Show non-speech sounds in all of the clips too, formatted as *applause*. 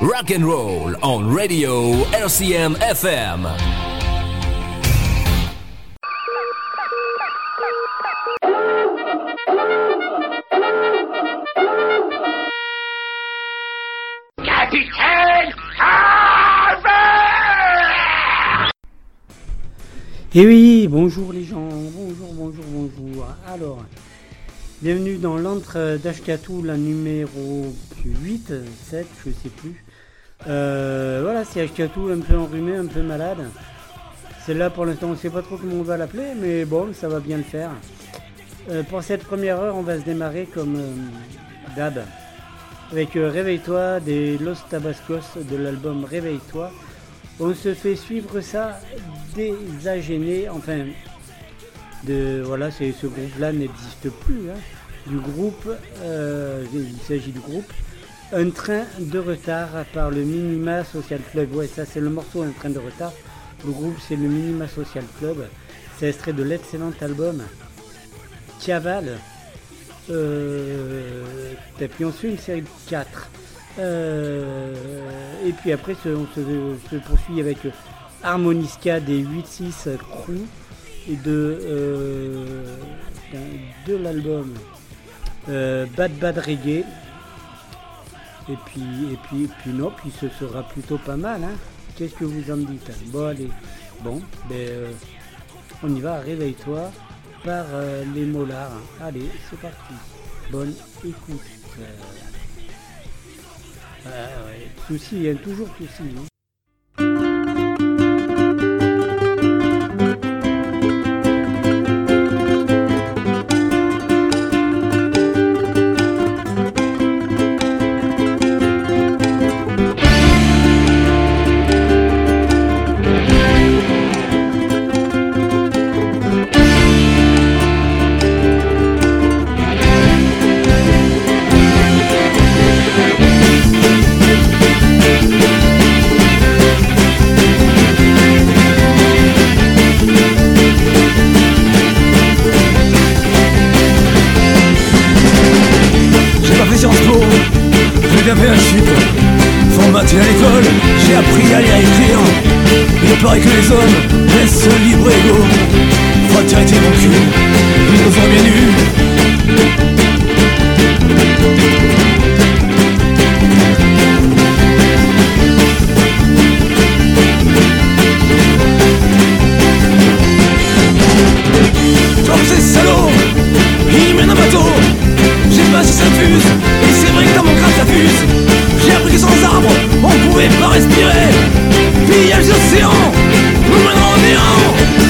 Rock and roll on Radio RCM FM. Capitaine Et oui, bonjour les gens, bonjour, bonjour, bonjour. Alors, bienvenue dans l'antre d'Ashkatou, la numéro 8, 7, je sais plus. Euh, voilà, c'est Ashkatou, un peu enrhumé, un peu malade. Celle-là, pour l'instant, on ne sait pas trop comment on va l'appeler, mais bon, ça va bien le faire. Euh, pour cette première heure, on va se démarrer comme euh, d'hab. Avec euh, Réveille-toi des Los Tabascos de l'album Réveille-toi. On se fait suivre ça des Agénés, enfin, de, voilà, ce groupe-là n'existe plus. hein. Du groupe, il s'agit du groupe Un train de retard par le Minima Social Club. Ouais, ça c'est le morceau Un train de retard. Le groupe c'est le Minima Social Club. C'est extrait de l'excellent album Cavale. Euh, et puis on se fait une série de 4. et puis après on se, poursuit avec Harmonisca des 8-6 Crew et de, euh, de l'album euh, Bad Bad Reggae. Et puis, et puis, puis non, puis ce sera plutôt pas mal. Hein. Qu'est-ce que vous en dites Bon allez, bon, ben, euh, on y va, réveille-toi par euh, les molars. Allez, c'est parti. Bonne écoute. Euh, ah ouais, souci, hein, toujours souci. hein. Fait un chip Formaté à l'école, j'ai appris à lire et écrire. Il paraît que les hommes laissent libre égaux Fraternité mon cul, ils nous ont bien nus J'ai pas si ça fuse, et c'est vrai que dans mon J'ai appris que sans arbres, on pouvait pas respirer. Pillage d'océan, nous au néant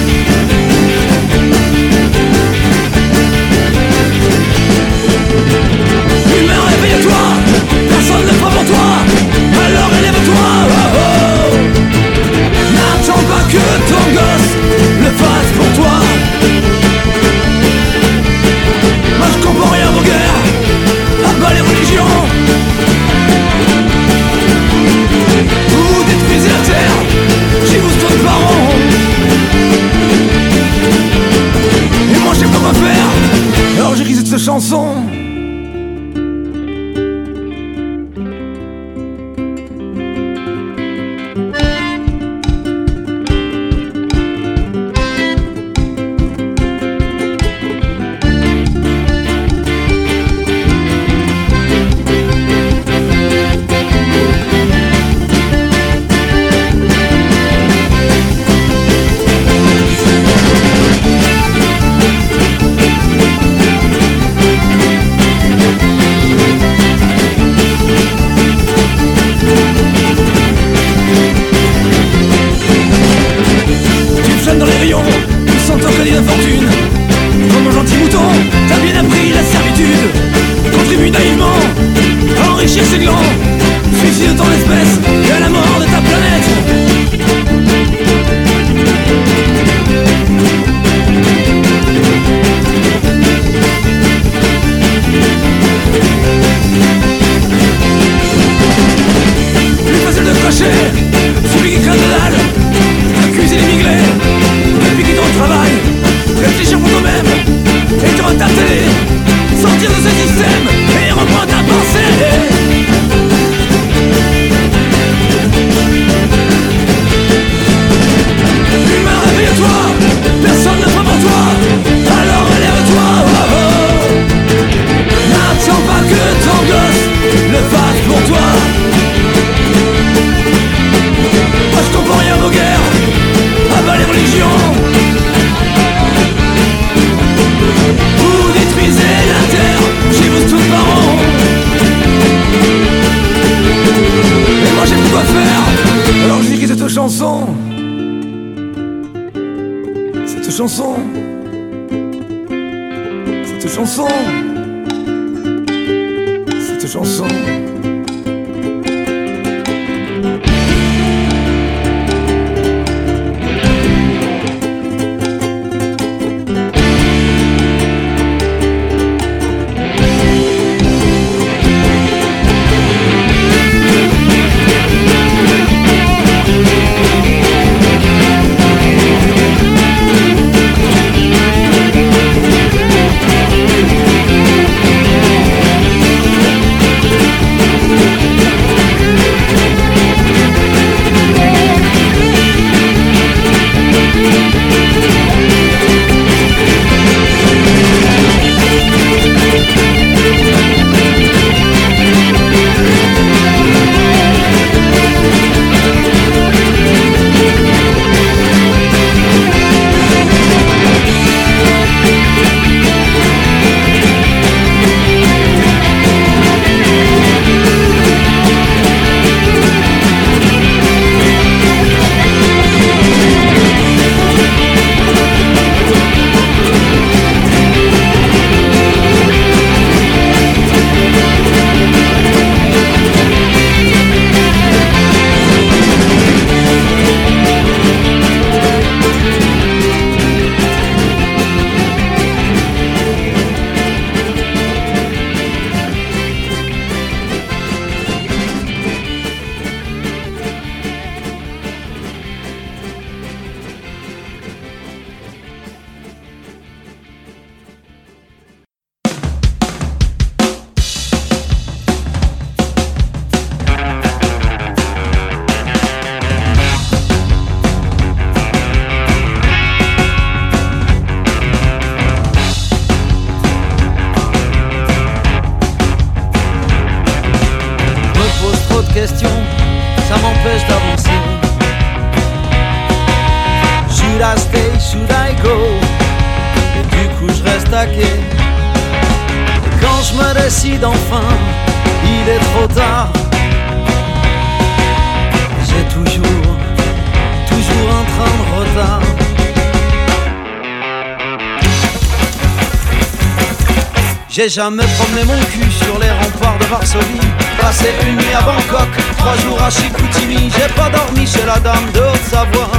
J'ai jamais promené mon cul sur les remparts de Varsovie. Passé une nuit à Bangkok, trois jours à Chicoutimi. J'ai pas dormi chez la dame de Haute-Savoie.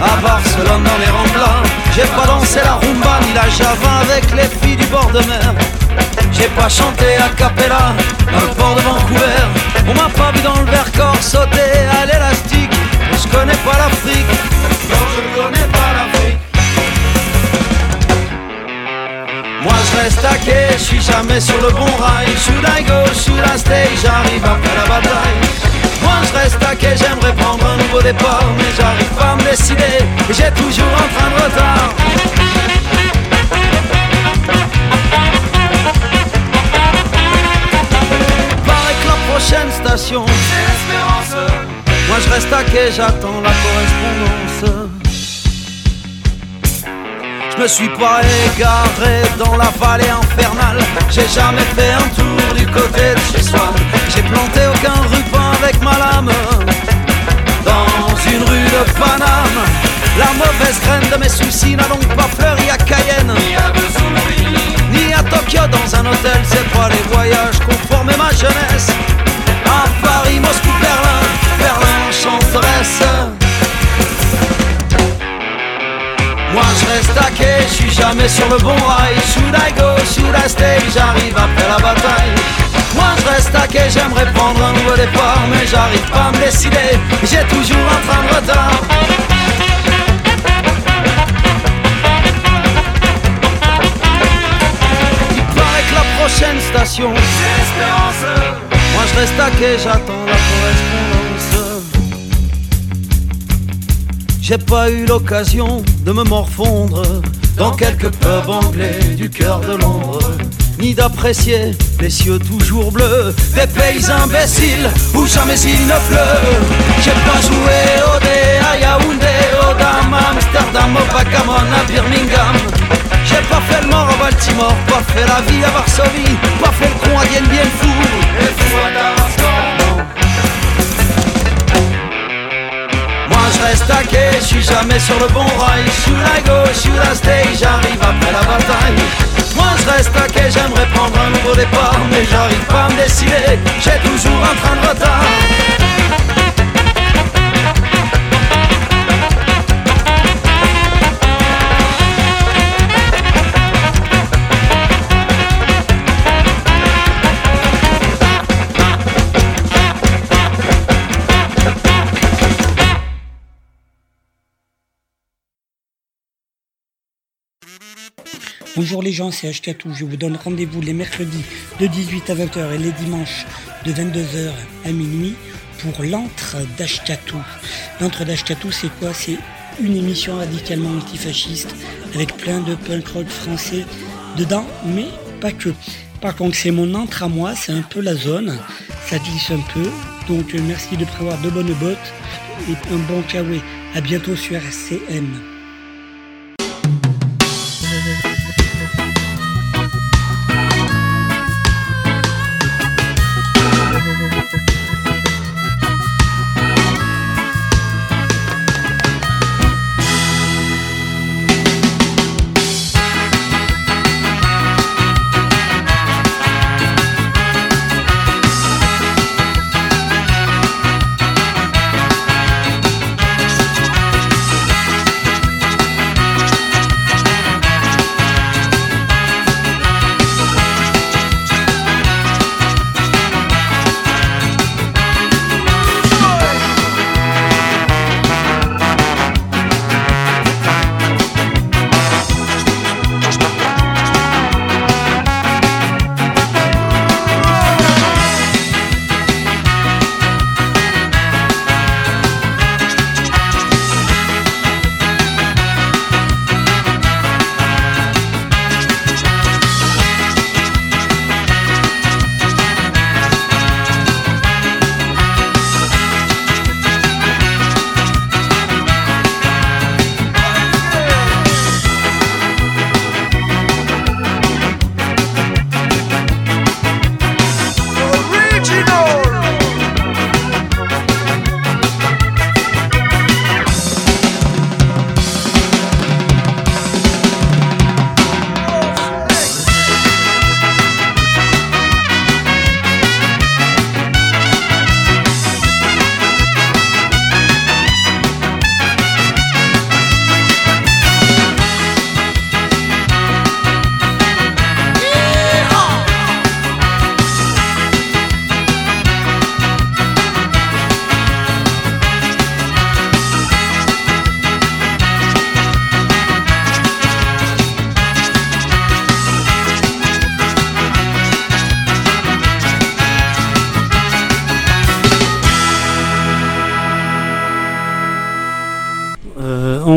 À Barcelone dans les remblats J'ai pas dansé la rumba ni la java avec les filles du bord de mer. J'ai pas chanté à Capella dans le port de Vancouver. On m'a pas vu dans le Vercors sauter à l'élastique. Je connais pas l'Afrique. Non je connais pas reste à je suis jamais sur le bon rail. Should I go, should I stay, j'arrive après la bataille. Moi je reste à quai, j'aimerais prendre un nouveau départ Mais j'arrive pas à me décider, j'ai toujours un train de retard. La prochaine station C'est l'espérance. Moi je reste à quai, j'attends la correspondance je me suis pas égaré dans la vallée infernale. J'ai jamais fait un tour du côté de chez soi. J'ai planté aucun ruban avec ma lame. Dans une rue de Paname La mauvaise graine de mes soucis n'a donc pas fleuri à Cayenne. Ni à Ni à Tokyo. Dans un hôtel C'est pas les voyages qu'on formait ma jeunesse. À Paris, Moscou, Berlin. Berlin, enchanteresse Moi je reste quai, je suis jamais sur le bon rail. Should I go, should I stay, j'arrive après la bataille. Moi je reste quai, j'aimerais prendre un nouveau départ Mais j'arrive pas à me décider, j'ai toujours un train de retard. Il paraît la prochaine station C'est l'espérance Moi je reste quai, j'attends la correspondance j'ai pas eu l'occasion de me morfondre dans quelques pubs anglais du cœur de Londres, ni d'apprécier les cieux toujours bleus des pays imbéciles où jamais il ne pleut. J'ai pas joué au dé à Yaoundé, au à Amsterdam, au à Birmingham. J'ai pas fait le mort à Baltimore, pas fait la vie à Varsovie, pas fait le con à Dien Bien et fou à jamais sur le bon rail. Should I go, should I stay, j'arrive après la bataille. Moi je reste à quai, j'aimerais prendre un nouveau départ, mais j'arrive pas à me décider, j'ai toujours un train de retard. Bonjour les gens, c'est Hkatou. Je vous donne rendez-vous les mercredis de 18 à 20h et les dimanches de 22h à minuit pour l'antre d'Ashkatou. L'antre d'Ashkatou, c'est quoi? C'est une émission radicalement antifasciste avec plein de punk rock français dedans, mais pas que. Par contre, c'est mon antre à moi, c'est un peu la zone, ça glisse un peu. Donc merci de prévoir de bonnes bottes et un bon kawaii. À bientôt sur RCM.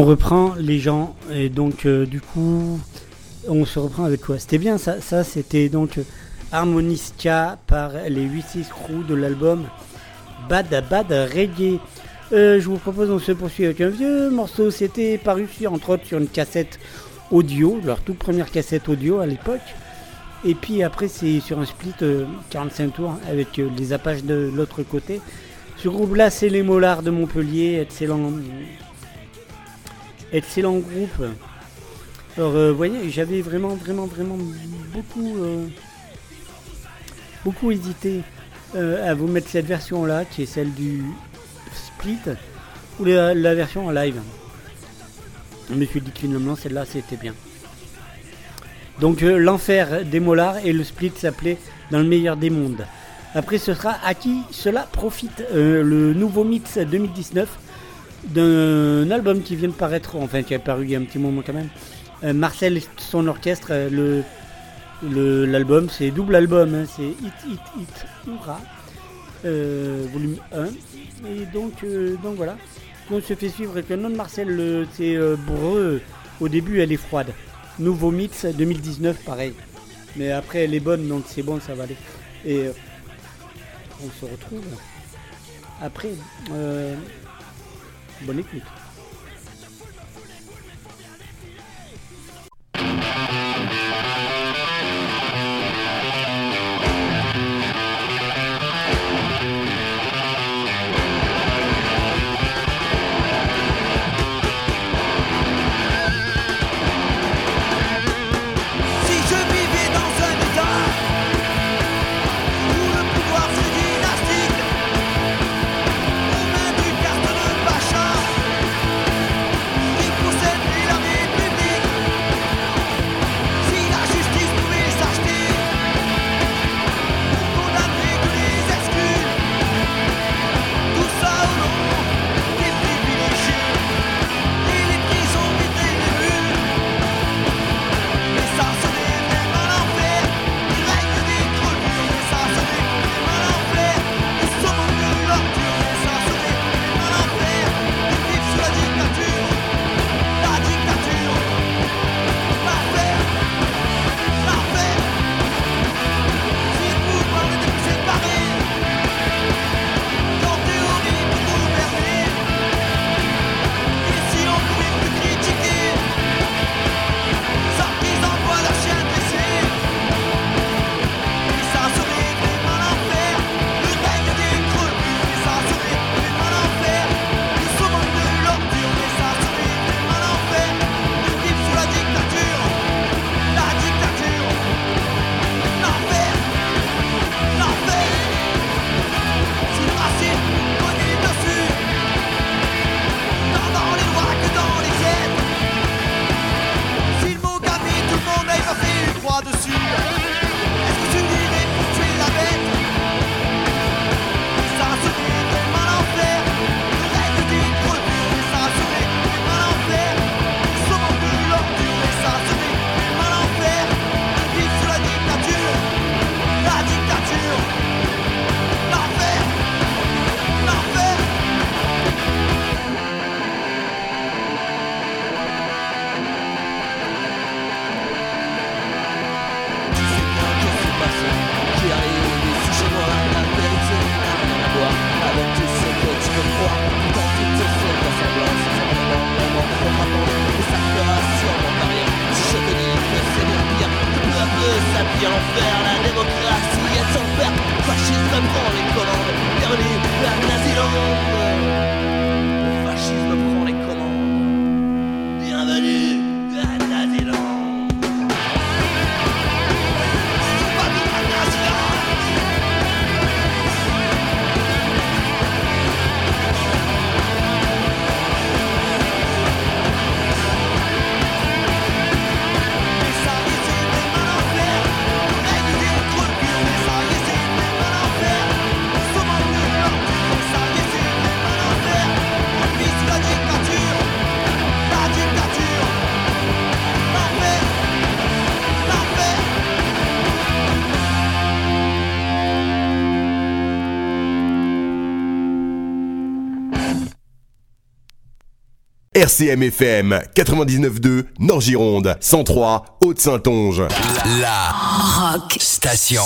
Reprend les gens et donc euh, du coup on se reprend avec quoi? C'était bien ça, ça c'était donc Harmonisca par les 8-6 crew de l'album Bad Bad Reggae. Euh, je vous propose on se poursuit avec un vieux morceau, c'était paru sur, entre autres sur une cassette audio, leur toute première cassette audio à l'époque. Et puis après c'est sur un split 45 euh, tours avec les Apaches de l'autre côté. Ce groupe là c'est les Mollards de Montpellier, excellent excellent groupe. Alors, euh, vous voyez, j'avais vraiment, vraiment, vraiment beaucoup, euh, beaucoup hésité euh, à vous mettre cette version-là, qui est celle du split, ou la, version en live. Je me suis dit finalement, celle-là, c'était bien. Donc, l'enfer des mollards et le split s'appelait Dans le meilleur des mondes. Après, ce sera à qui cela profite. le nouveau Mix 2019 d'un album qui vient de paraître, enfin qui a paru il y a un petit moment quand même. Euh, Marcel et son orchestre, euh, le l'album, c'est double album, hein, c'est Hit Hit Hit Hurra, euh, volume 1. Et donc, donc voilà. On se fait suivre avec un nom de Marcel, c'est Breu. Au début, elle est froide. Nouveau mix 2019, pareil. Mais après, elle est bonne, donc c'est bon, ça va aller. Et on se retrouve après. Bonne écoute. RCM FM 99.2 Nord-Gironde 103 Haute-Saintonge. La Rock Station.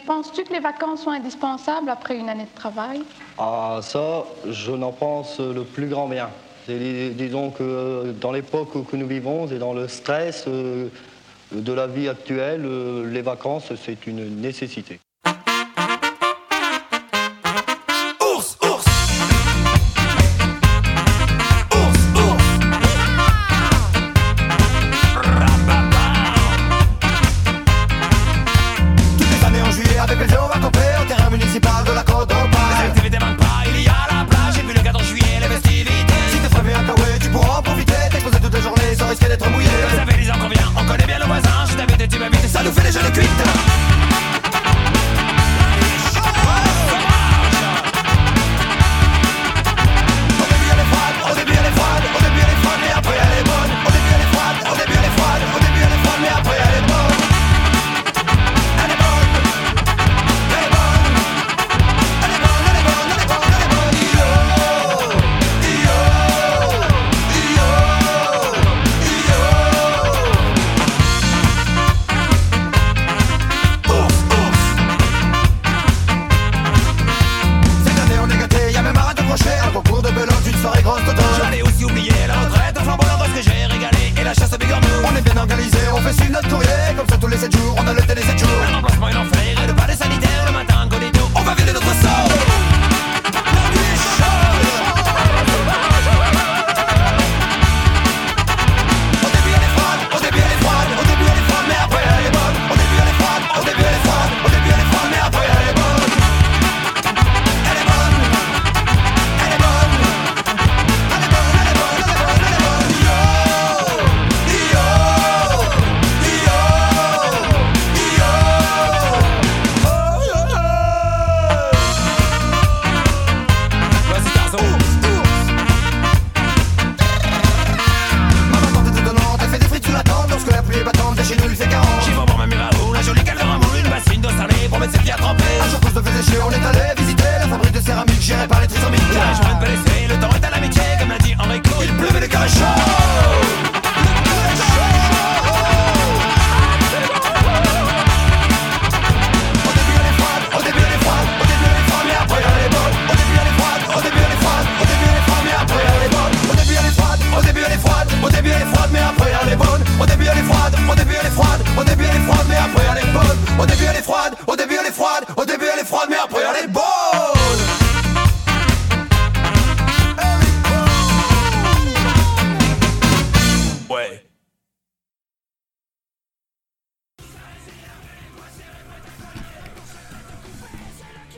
Penses-tu que les vacances sont indispensables après une année de travail? Ah, ça, je n'en pense le plus grand bien. Disons que euh, dans l'époque que nous vivons et dans le stress euh, de la vie actuelle, euh, les vacances, c'est une nécessité.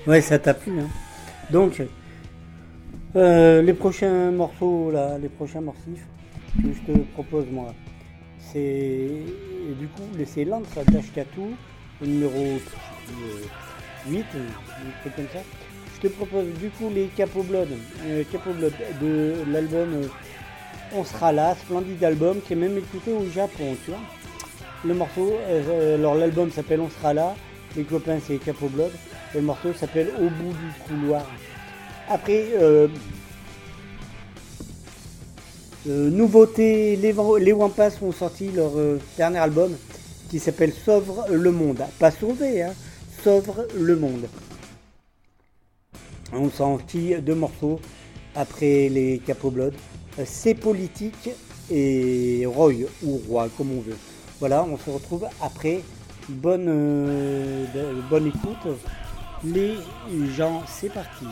Ouais, ça t'a plu. Hein. Donc, euh, les prochains morceaux, là, les prochains morcifs que je te propose, moi, c'est du coup, c'est l'antre d'Ashkatu, numéro 8, un comme ça. Je te propose du coup les Capo Blood, euh, de l'album euh, On sera là, splendide album qui est même écouté au Japon, tu vois. Le morceau, euh, alors l'album s'appelle On sera là, les copains c'est Capo Blood, le morceau s'appelle Au bout du couloir. Après, nouveauté, les, Wampas ont sorti leur dernier album qui s'appelle Sauve le monde. Pas sauver, hein, Sauve le monde. On sorti deux morceaux après les Capo Blood. C'est politique et Roy ou Roi, comme on veut. Voilà, on se retrouve après. Bonne, euh, bonne écoute. Les gens, c'est parti.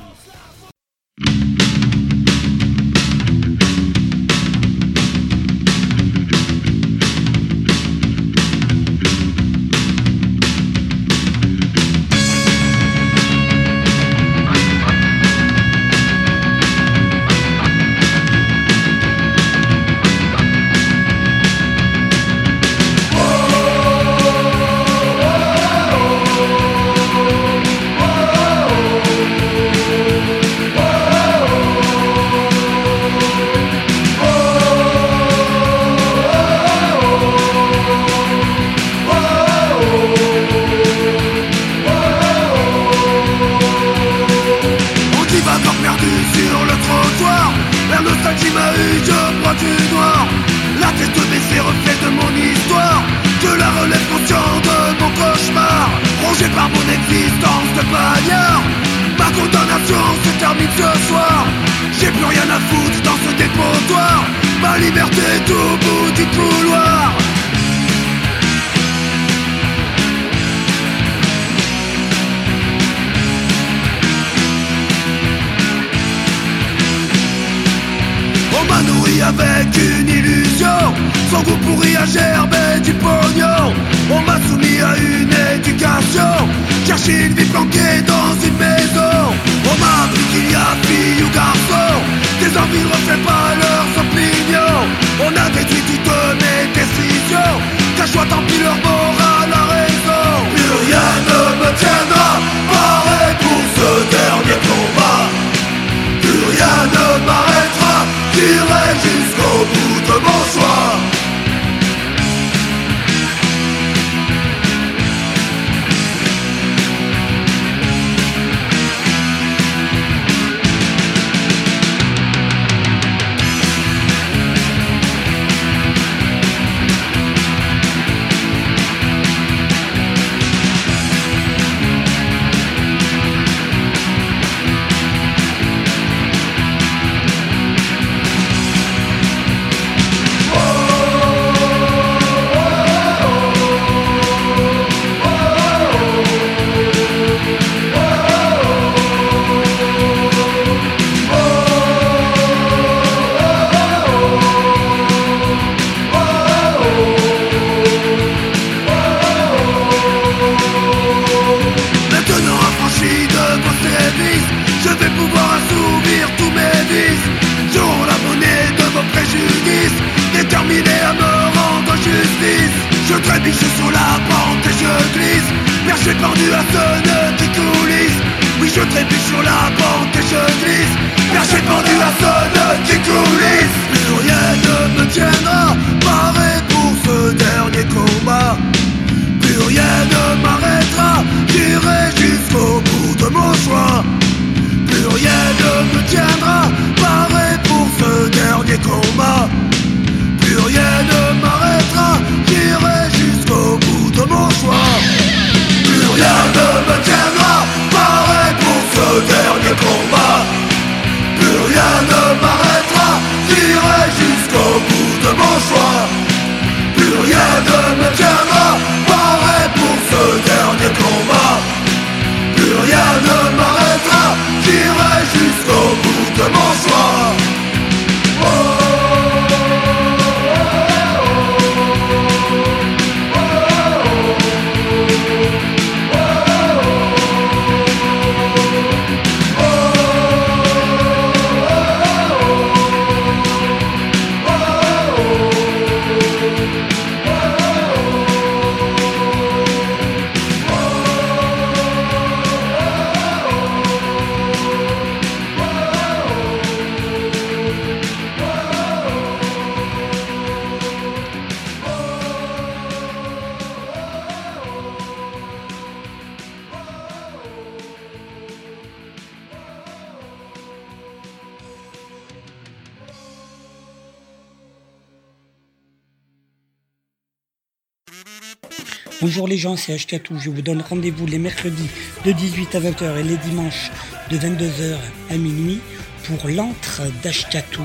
c'est Ashkatou. Je vous donne rendez-vous les mercredis de 18 à 20h et les dimanches de 22h à minuit pour l'antre d'Ashkatou.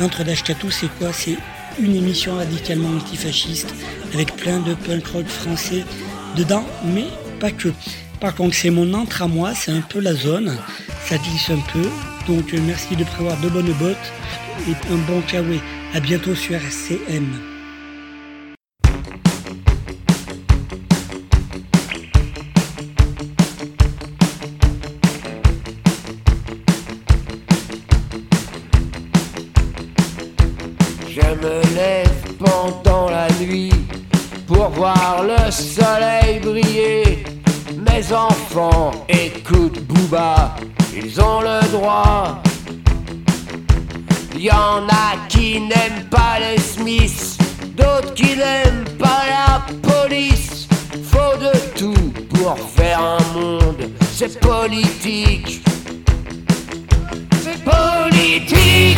L'entre d'Ashkatou, c'est quoi? C'est une émission radicalement antifasciste avec plein de punk rock français dedans, mais pas que. Par contre, c'est mon entre à moi, c'est un peu la zone, ça glisse un peu. Donc, merci de prévoir de bonnes bottes et un bon kawaii. À bientôt sur RCM. c'est politique. C'est politique.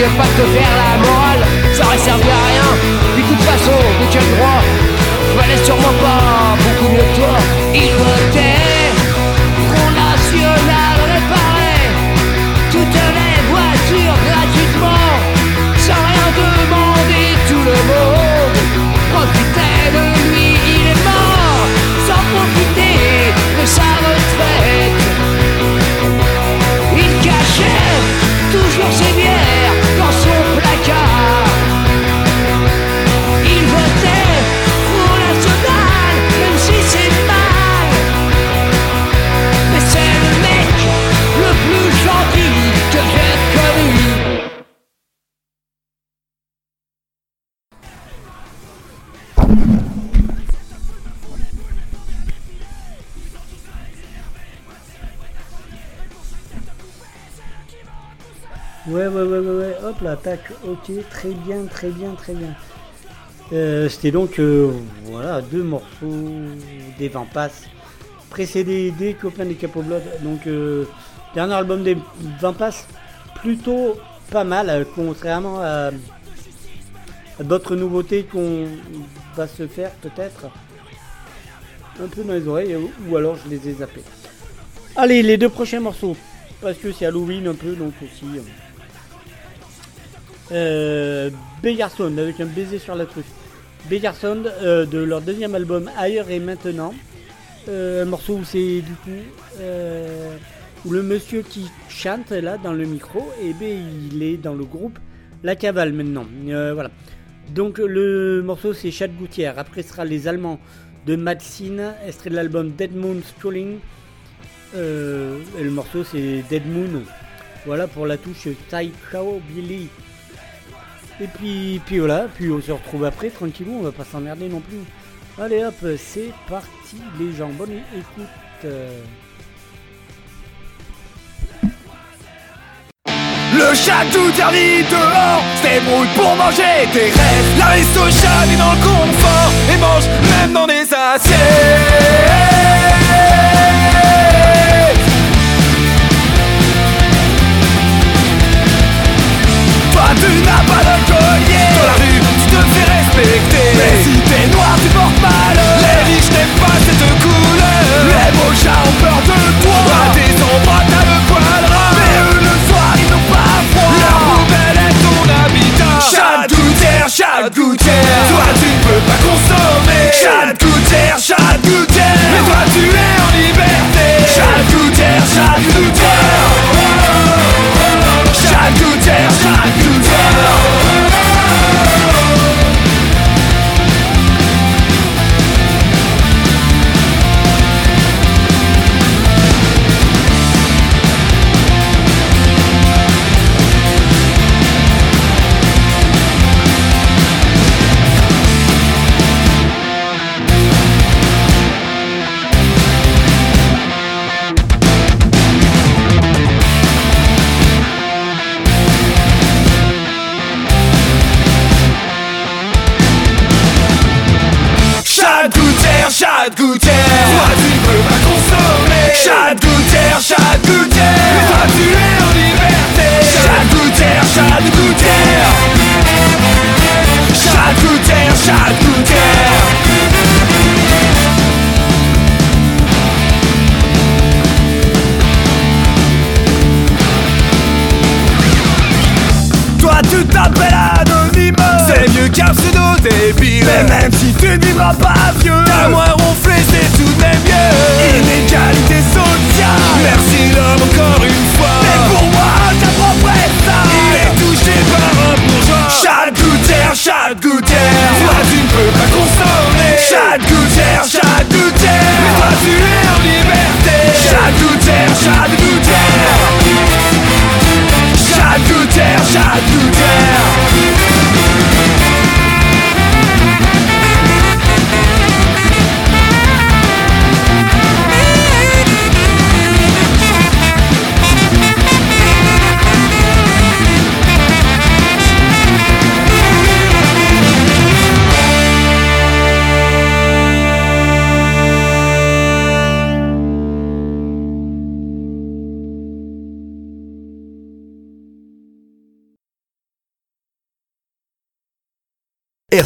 mieux pas que faire la l'amour Ok, très bien, très bien, très bien. Euh, C'était donc, euh, voilà, deux morceaux des Vampas, précédés des copains des Capoblood. Donc, euh, dernier album des Vampas, plutôt pas mal, contrairement à, d'autres nouveautés qu'on va se faire peut-être un peu dans les oreilles, ou alors je les ai zappés. Allez, les deux prochains morceaux, parce que c'est Halloween un peu, donc aussi. Euh, avec un baiser sur la truffe. Begarson euh, de leur deuxième album Ailleurs et Maintenant. Euh, un morceau où c'est du coup euh, où le monsieur qui chante là dans le micro, et ben il est dans le groupe La Cavale maintenant. Voilà. Donc le morceau c'est Chad Gouttière. Après ce sera les Allemands de Maxine, extrait de l'album Dead Moon Strolling. Euh, et le morceau c'est Dead Moon. Voilà pour la touche Taikao Billy. Et puis, puis voilà, puis on se retrouve après, tranquillou, on va pas s'emmerder non plus. Allez hop, c'est parti les gens, bonne écoute. Le chat tout terni dehors se débrouille pour manger tes rêves L'aristo chat est dans le confort et mange même dans des assiettes Tu n'as pas de collier. Dans la rue tu te fais respecter. Mais si t'es noir tu portes mal. Les riches n'aiment pas cette couleur. Les beaux chats ont peur de toi. À tes endroits t'as le poil ras Mais eux le soir ils n'ont pas froid. Leur poubelle est ton habitat. Chat gouttière, chat gouttière. Toi tu ne peux pas consommer. Chat gouttière, chat gouttière. Mais toi tu es en liberté. Chat gouttière, chat gouttière Chat de gouttière, chat de gouttière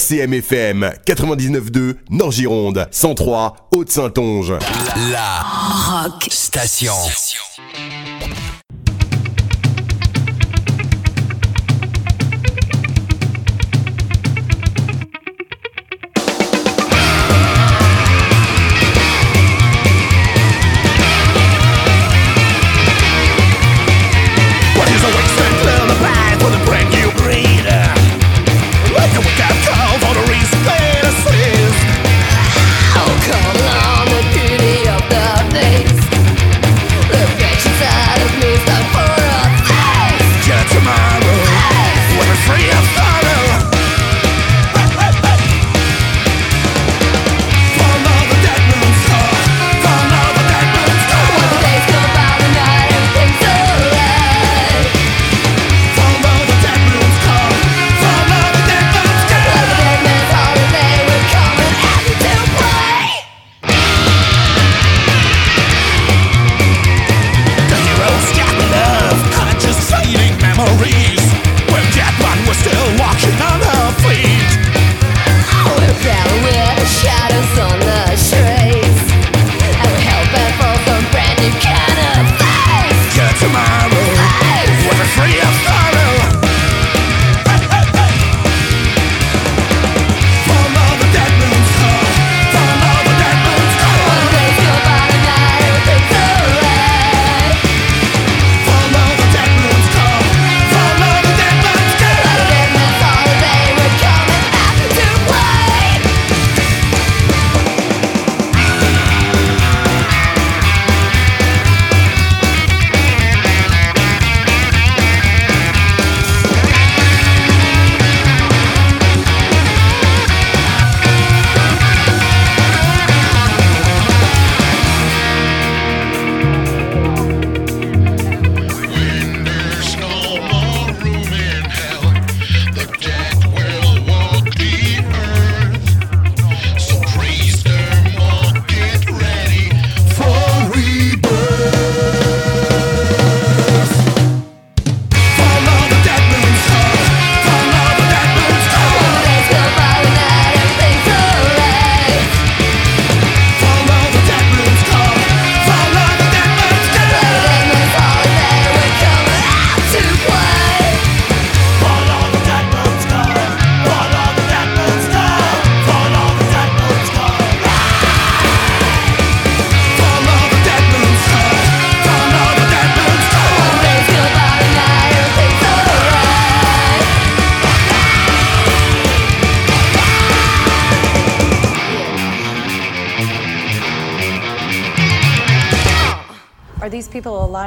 RCM FM 99.2 Nord-Gironde 103 Haute-Saintonge. La Rock Station.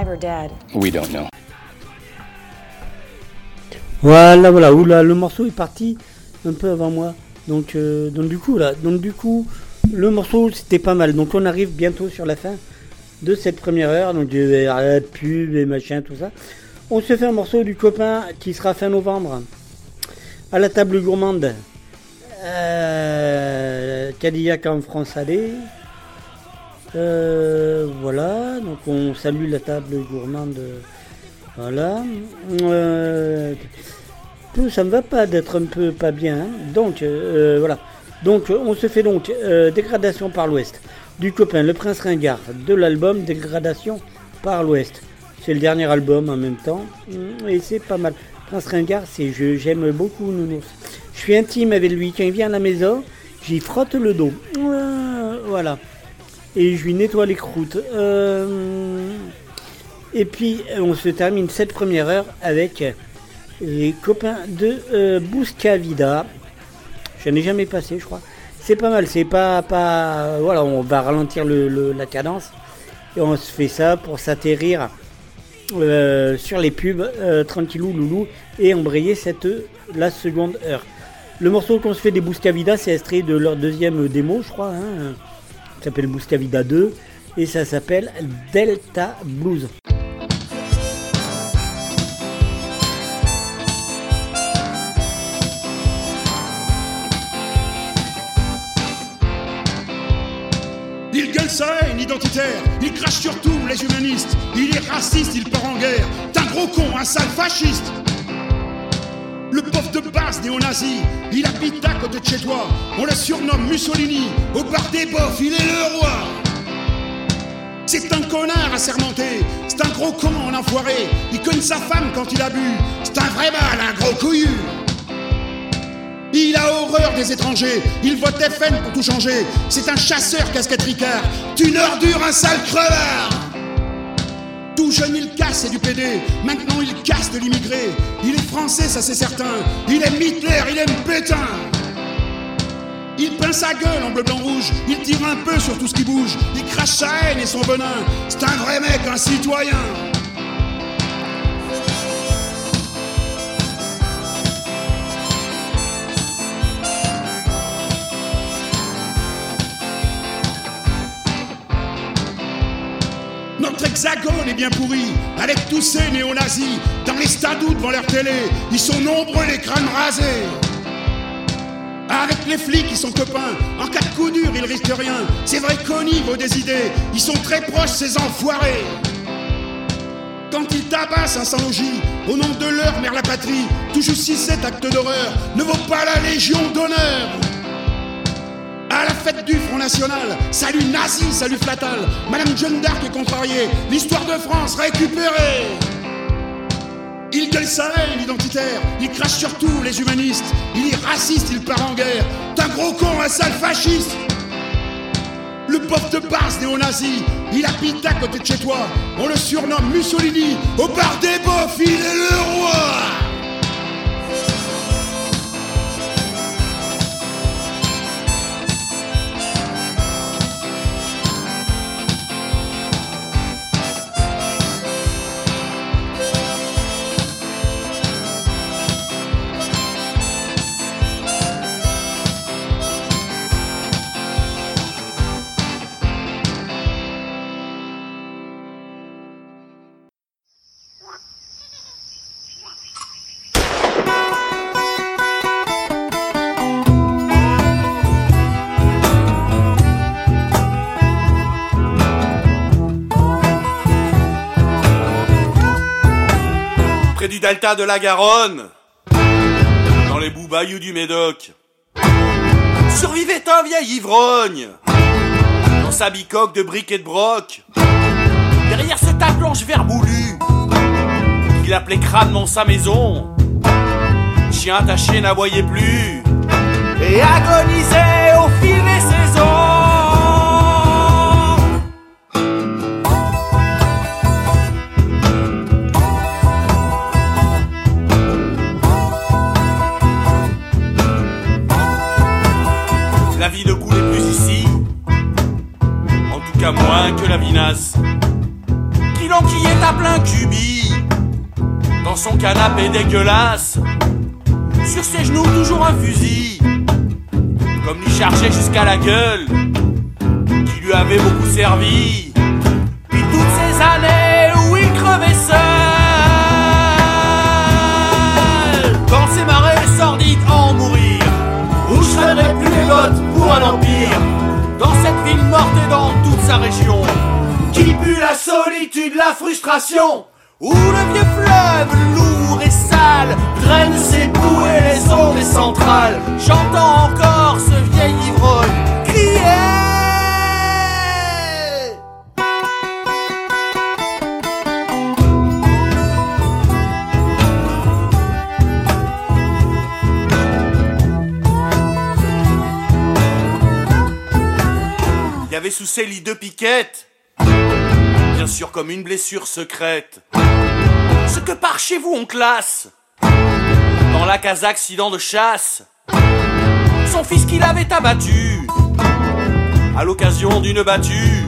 Alive or dead? We don't know. Voilà, voilà. Oula, le morceau est parti un peu avant moi. Donc, euh, donc du coup, là, donc du coup, le morceau c'était pas mal. Donc, on arrive bientôt sur la fin de cette première heure. Donc, je vais arrêter pub et machin, tout ça. On se fait un morceau du copain qui sera fin novembre à la table gourmande. Euh, Cadillac en France allez. Euh, voilà, donc on salue la table gourmande. Voilà. Euh, ça me va pas d'être un peu pas bien. hein. Donc euh, voilà. Donc on se fait donc dégradation par l'ouest du copain Le Prince Ringard de l'album Dégradation par l'ouest. C'est le dernier album en même temps Mm, et c'est pas mal. Prince Ringard, c'est je j'aime beaucoup Nounours. Je suis intime avec lui quand il vient à la maison, j'y frotte le dos. Voilà. Et je lui nettoie les croûtes. Euh, et puis on se termine cette première heure avec les copains de euh, Buscavida. Je n'ai jamais passé, je crois. C'est pas mal, c'est pas, pas. Voilà, on va ralentir le- la cadence. Et on se fait ça pour s'atterrir euh, sur les pubs, euh, tranquillou, loulou, et embrayer cette, la seconde heure. Le morceau qu'on se fait des Buscavida, c'est extrait de leur deuxième démo, je crois. Hein. Ça s'appelle Buscavida 2 et ça s'appelle Delta Blues. Il gueule sa haine identitaire, il crache sur tous les humanistes, il est raciste, il part en guerre, t'es un gros con, un sale fasciste. Le pauvre de base néo-nazi, il habite à côté de chez toi. On le surnomme Mussolini. Au bar des bofs, il est le roi. C'est un connard assermenté, c'est un gros con en enfoiré. Il cogne sa femme quand il a bu. C'est un vrai mal, un gros couillu. Il a horreur des étrangers, il vote FN pour tout changer. C'est un chasseur casquette ricard, une ordure, un sale crevard. Tout jeune, il casse et du PD. Maintenant, il casse de l'immigré. Il est français, ça c'est certain. Il aime Hitler, il aime Pétain. Il peint sa gueule en bleu, blanc, rouge. Il tire un peu sur tout ce qui bouge. Il crache sa haine et son venin. C'est un vrai mec, un citoyen. Notre hexagone est bien pourri, avec tous ces néo-nazis, dans les stades ou devant leur télé, ils sont nombreux les crânes rasés. Avec les flics, ils sont copains, en cas de coup dur, ils risquent rien. C'est vrai qu'au niveau des idées, ils sont très proches, ces enfoirés. Quand ils tabassent un sans-logis, au nom de leur mère la patrie, juste si cet acte d'horreur ne vaut pas la Légion d'honneur. Du Front National, salut nazi, salut flatal, Madame Jeanne d'Arc est contrariée, l'histoire de France récupérée. Il gueule sa haine identitaire, il crache sur tous les humanistes, il est raciste, il part en guerre, t'es un gros con, un sale fasciste. Le bof de base néo-nazi, il habite à côté de chez toi, on le surnomme Mussolini, au bar des bofs, il est le roi. Delta de la Garonne, dans les boubayous du Médoc, survivait un vieil ivrogne, dans sa bicoque de briques et de broc, derrière ce tas blanche verboulu, qu'il appelait crânement sa maison. Chien attaché n'aboyait plus, et agonisait moins que la vinasse, qu'il enquillait à plein cubi, dans son canapé dégueulasse, sur ses genoux toujours un fusil, comme lui chargeait jusqu'à la gueule, qui lui avait beaucoup servi, puis toutes ces années où il crevait seul, dans ces marais sordides en mourir, où je ferais plus les pour un empire, ville morte et dans toute sa région, qui pue la solitude, la frustration, où le vieux fleuve lourd et sale draine ses boues et les eaux des centrales. J'entends encore ce vieil ivrogne sous ses lits deux piquettes, bien sûr comme une blessure secrète. Ce que par chez vous on classe dans la case accident de chasse. Son fils qu'il avait abattu à l'occasion d'une battue.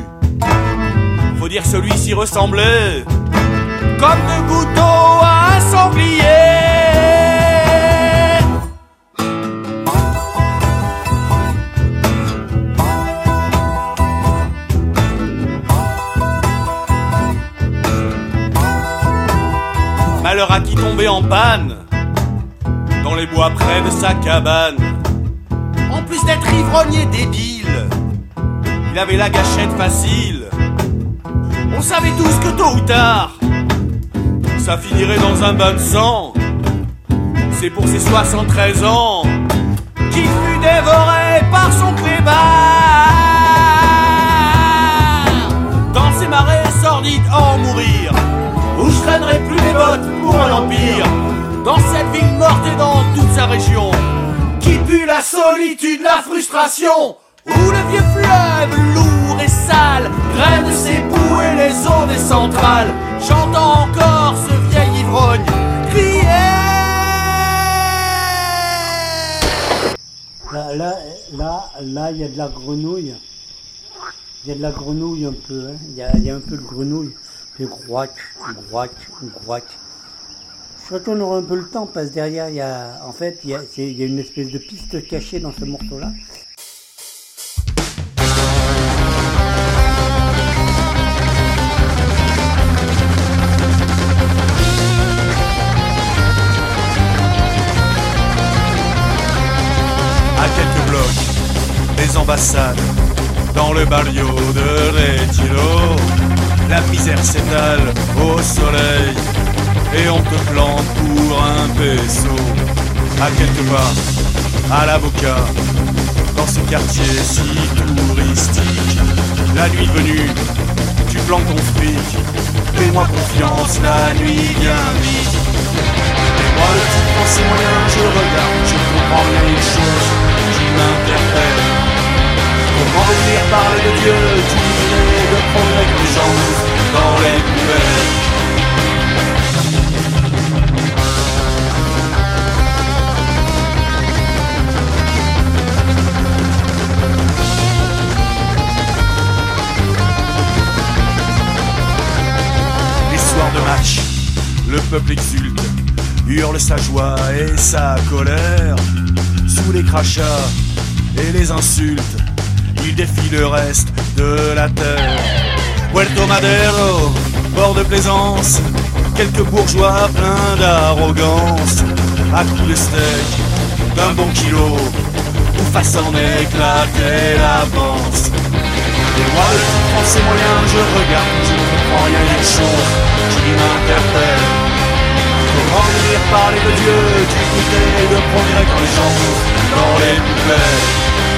Faut dire celui-ci ressemblait comme deux gouttes à un sanglier. Malheur à qui tombait en panne dans les bois près de sa cabane. En plus d'être ivrogne et débile, il avait la gâchette facile. On savait tous que tôt ou tard, ça finirait dans un bain de sang. c'est pour ses 73 ans qu'il fut dévoré par son clébard. Dans ces marais sordides en mourir, où je traînerai plus mes bottes Dans cette ville morte et dans toute sa région, qui pue la solitude, la frustration. Où le vieux fleuve lourd et sale draine ses boues et les eaux des centrales. J'entends encore ce vieil ivrogne crier. Là, là, là, là, il y a de la grenouille. Il y a de la grenouille un peu, hein. Il y, a, il y a un peu de grenouille. C'est groac, groac, groac. Je retournerai un peu le temps parce derrière, il y a, en fait, il y a une espèce de piste cachée dans ce morceau-là. à quelques blocs des ambassades dans le barrio de Retiro. La misère s'étale au soleil et on te plante pour un peso. À quelque part, à l'avocat, dans ce quartier si touristique. La nuit venue, tu plantes ton fric. Fais-moi confiance, la nuit vient vite. Moi le type dans ses moyens, je regarde, je comprends rien une chose qui m'interpelle. Comment venir parler de Dieu, d'unité, de progrès que les gens dans les sa joie et sa colère. Sous les crachats et les insultes, il défie le reste de la terre. Puerto Madero, bord de plaisance, quelques bourgeois pleins d'arrogance, à coups de steak, d'un bon kilo, ou face en éclater la panse. Et moi, le ses moyens, je regarde, je ne comprends rien d'une chose qui m'interpelle. Parler de Dieu, et de progrès quand les bouffent dans les poubelles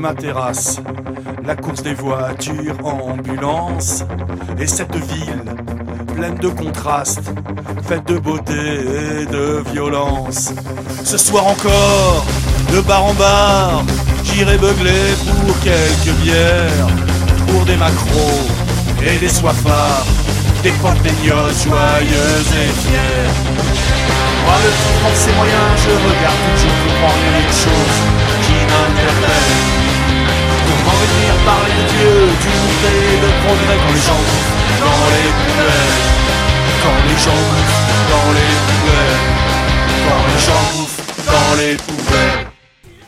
ma terrasse la course des voitures ambulances et cette ville pleine de contrastes, faite de beauté et de violence. Ce soir encore, de bar en bar, j'irai beugler pour quelques bières, pour des macros et des soifards, des porte-baignoles joyeuses et fières. Moi, le type prend ses je regarde, comprends rien une chose qui. Venir parler de Dieu, d'unité, de progrès quand les gens dans les poubelles. Quand les gens dans les poubelles. Quand les gens dans les poubelles.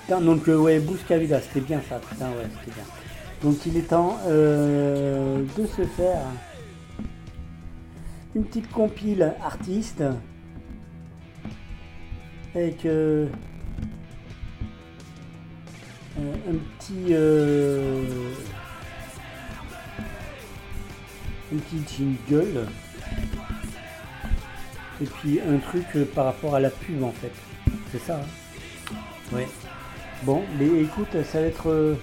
Putain, donc euh, ouais, Busca Vida, c'était bien ça, putain, ouais, c'était bien. Donc il est temps euh, de se faire une petite compile artiste. Avec euh, un petit euh, un petit jingle et puis un truc par rapport à la pub en fait. C'est ça. hein Ouais. Bon, mais écoute, ça va être euh,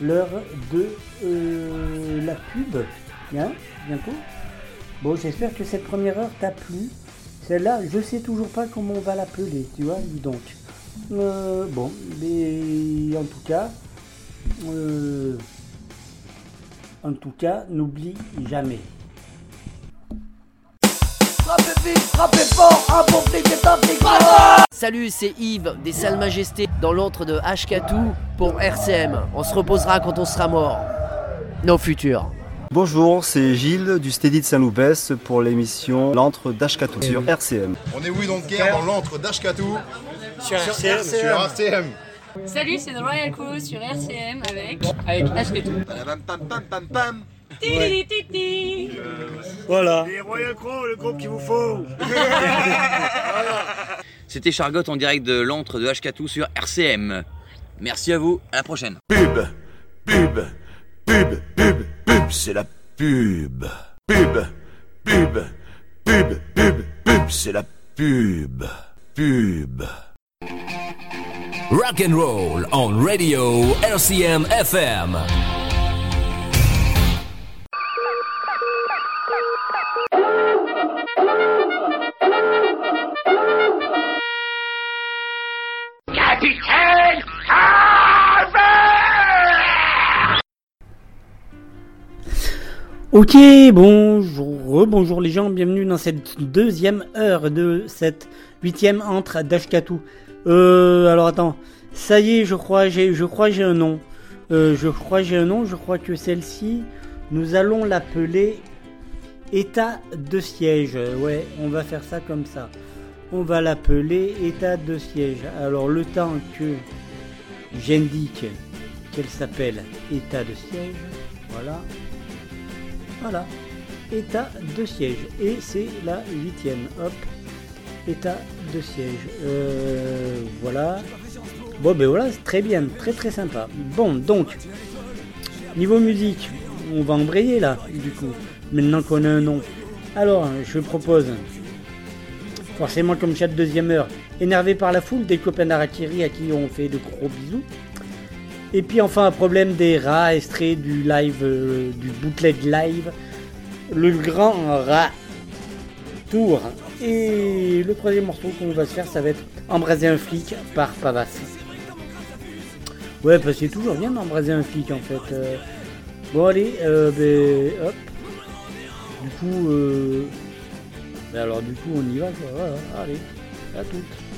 l'heure de euh, la pub. Bien, bientôt. Bon, j'espère que cette première heure t'a plu. Celle-là, je sais toujours pas comment on va l'appeler, tu vois, dis donc. Euh, bon, mais en tout cas, euh, en tout cas, n'oublie jamais. Salut, c'est Yves des Salles Majestés dans l'antre de Hkatou pour RCM. On se reposera quand on sera mort. Nos futurs. Bonjour, c'est Gilles du Steady de Saint-Loupès pour l'émission L'antre d'Ashkatou sur RCM. On est oui donc guerre dans l'antre d'Ashkatou Sur RCM. Sur RCM. Salut, c'est The Royal Crew sur RCM avec avec. Ti-ti-ti-ti. Voilà. Les Royal Crow, le groupe qu'il vous faut. C'était Chargotte en direct de l'antre de H4 sur RCM. Merci à vous, à la prochaine. Pub, pub, pub, pub, pub, c'est la pub. Pub, pub, pub, pub, pub, c'est la pub. Pub. Rock and roll on radio RCM FM. Capitaine Ok, bonjour, bonjour les gens, bienvenue dans cette deuxième heure de cette huitième entre d'Ashkatou. Euh, alors attends, ça y est, je crois, j'ai, je crois j'ai un nom. Euh, je crois j'ai un nom, je crois que celle-ci, nous allons l'appeler état de siège. Ouais, on va faire ça comme ça. On va l'appeler état de siège. Alors le temps que j'indique qu'elle s'appelle état de siège, voilà. Voilà, état de siège. Et c'est la huitième. Hop, de siège. Euh, voilà. Bon, ben voilà, c'est très bien, très très sympa. Bon, donc, niveau musique, on va embrayer là, du coup, maintenant qu'on a un nom. Alors, je propose, forcément comme chaque deuxième heure, énervé par la foule, des copains d'Arakiri à qui on fait de gros bisous. Et puis enfin un problème des rats extraits du live, euh, du bootleg live, le grand rat tour. Et le troisième morceau qu'on va se faire, ça va être embraser un flic par Pavas. Ouais, parce que c'est toujours bien d'embraser un flic en fait. Euh, bon allez, euh, ben, hop. Du coup, euh, ben alors du coup on y va. quoi. Voilà, allez, à toutes.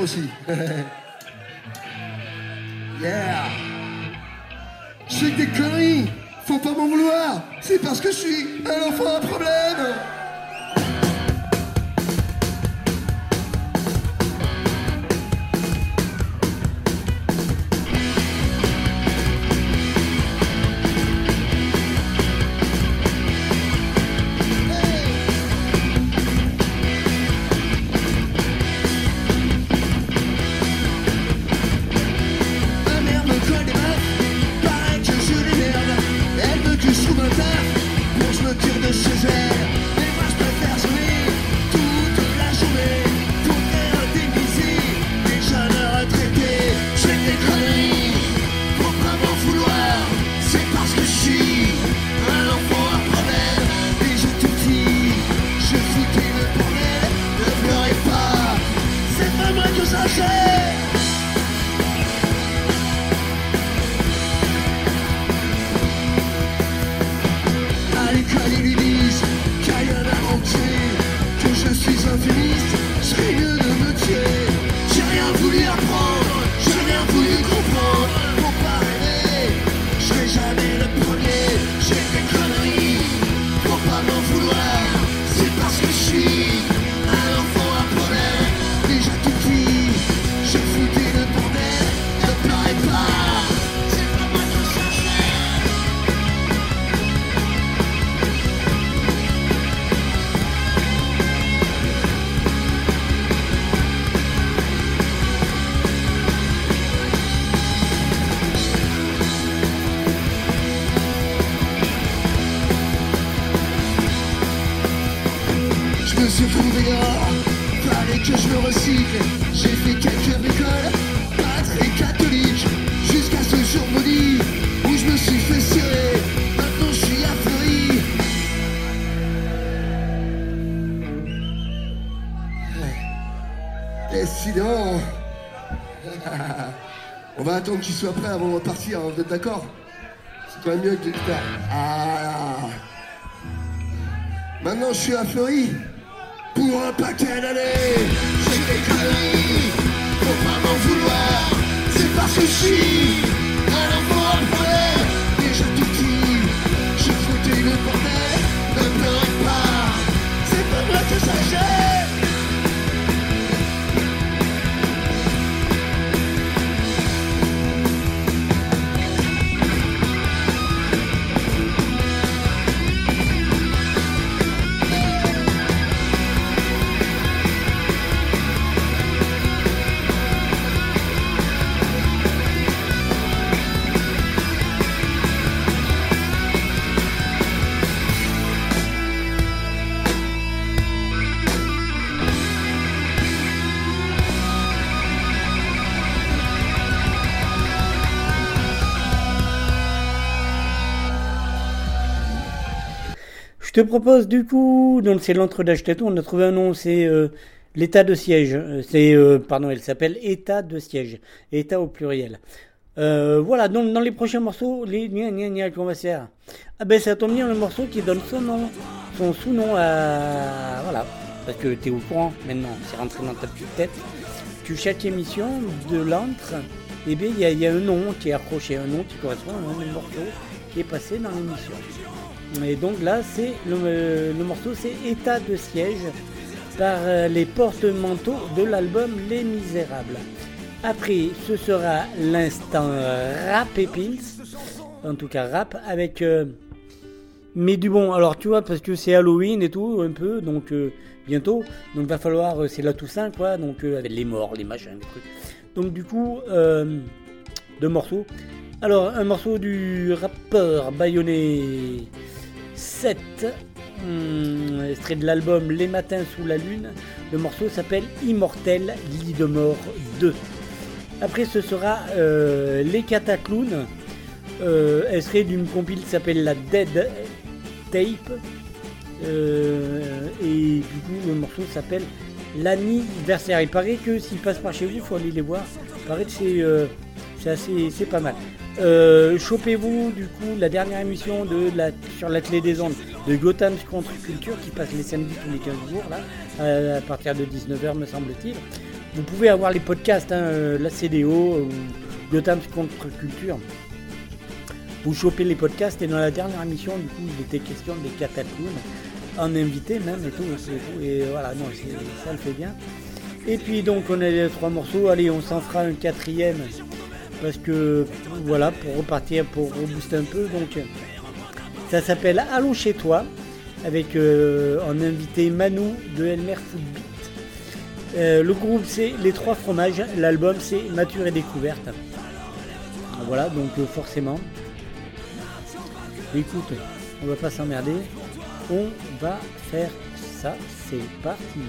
Aussi. *laughs* yeah. Je des conneries. Faut pas m'en vouloir. C'est parce que je suis un enfant à problème Attendre qu'il soit prêt avant de repartir, hein, vous êtes d'accord C'est quand même mieux que de. Ah Maintenant je suis affleuri pour un paquet d'années. J'ai des conneries, faut pas m'en vouloir. C'est parce que je suis un enfant à problème. Déjà tout petit, je foutais le bordel. Ne pleurez pas, c'est pas moi que ça gêne. Propose du coup, donc c'est l'entre d'Ashkatou, on a trouvé un nom, c'est euh, l'état de siège. Euh, C'est, euh, pardon, elle s'appelle état de siège, état au pluriel. Euh, voilà, donc dans les prochains morceaux, les gna gna gna qu'on va faire? Ah ben ça tombe bien le morceau qui donne son nom, son sous-nom à... Voilà, parce que tu es au courant maintenant, c'est rentré dans ta petite tête. Tu chaque émission de l'antre, eh bien il y, y a un nom qui est accroché, un nom qui correspond à un morceau qui est passé dans l'émission. Et donc là, c'est le, le morceau, c'est État de siège par euh, les porte-manteaux de l'album Les Misérables. Après, ce sera l'instant euh, rap et en tout cas rap, avec euh, mais du bon. Alors tu vois, parce que c'est Halloween et tout, un peu, donc euh, bientôt, donc va falloir, euh, c'est la Toussaint quoi, donc euh, avec les morts, les machins. Donc du coup, euh, deux morceaux. Alors un morceau du rappeur bayonnais 7, hum, extrait de l'album Les Matins sous la Lune. Le morceau s'appelle Immortel, lit de mort 2. Après, ce sera euh, Les Cataclowns, euh, extrait d'une compile qui s'appelle La Dead Tape. Euh, et du coup, le morceau s'appelle L'anniversaire. Il paraît que s'il passe par chez vous, il faut aller les voir. Il paraît que c'est euh, c'est pas mal. Euh, Chopez-vous du coup la dernière émission de sur la clé des ondes de Gotham Contre-Culture qui passe les samedis tous les 15 jours, là, à, à partir de 19h, me semble-t-il. Vous pouvez avoir les podcasts, hein, euh, la CDO ou Gotham Contre-Culture. Vous chopez les podcasts et dans la dernière émission, du coup, il était question des cataclysmes, en invité même et tout. Et, voilà, non, ça le fait bien. Et puis donc, on a les trois morceaux. Allez, on s'en fera un quatrième parce que voilà, pour repartir, pour rebooster un peu. Donc, ça s'appelle Allons chez toi avec euh, en invité Manu de Elmer Footbeat. Euh, le groupe c'est Les Trois Fromages, l'album c'est Nature et Découverte. Voilà, donc euh, forcément. Écoute, on va pas s'emmerder. On va faire ça. C'est parti.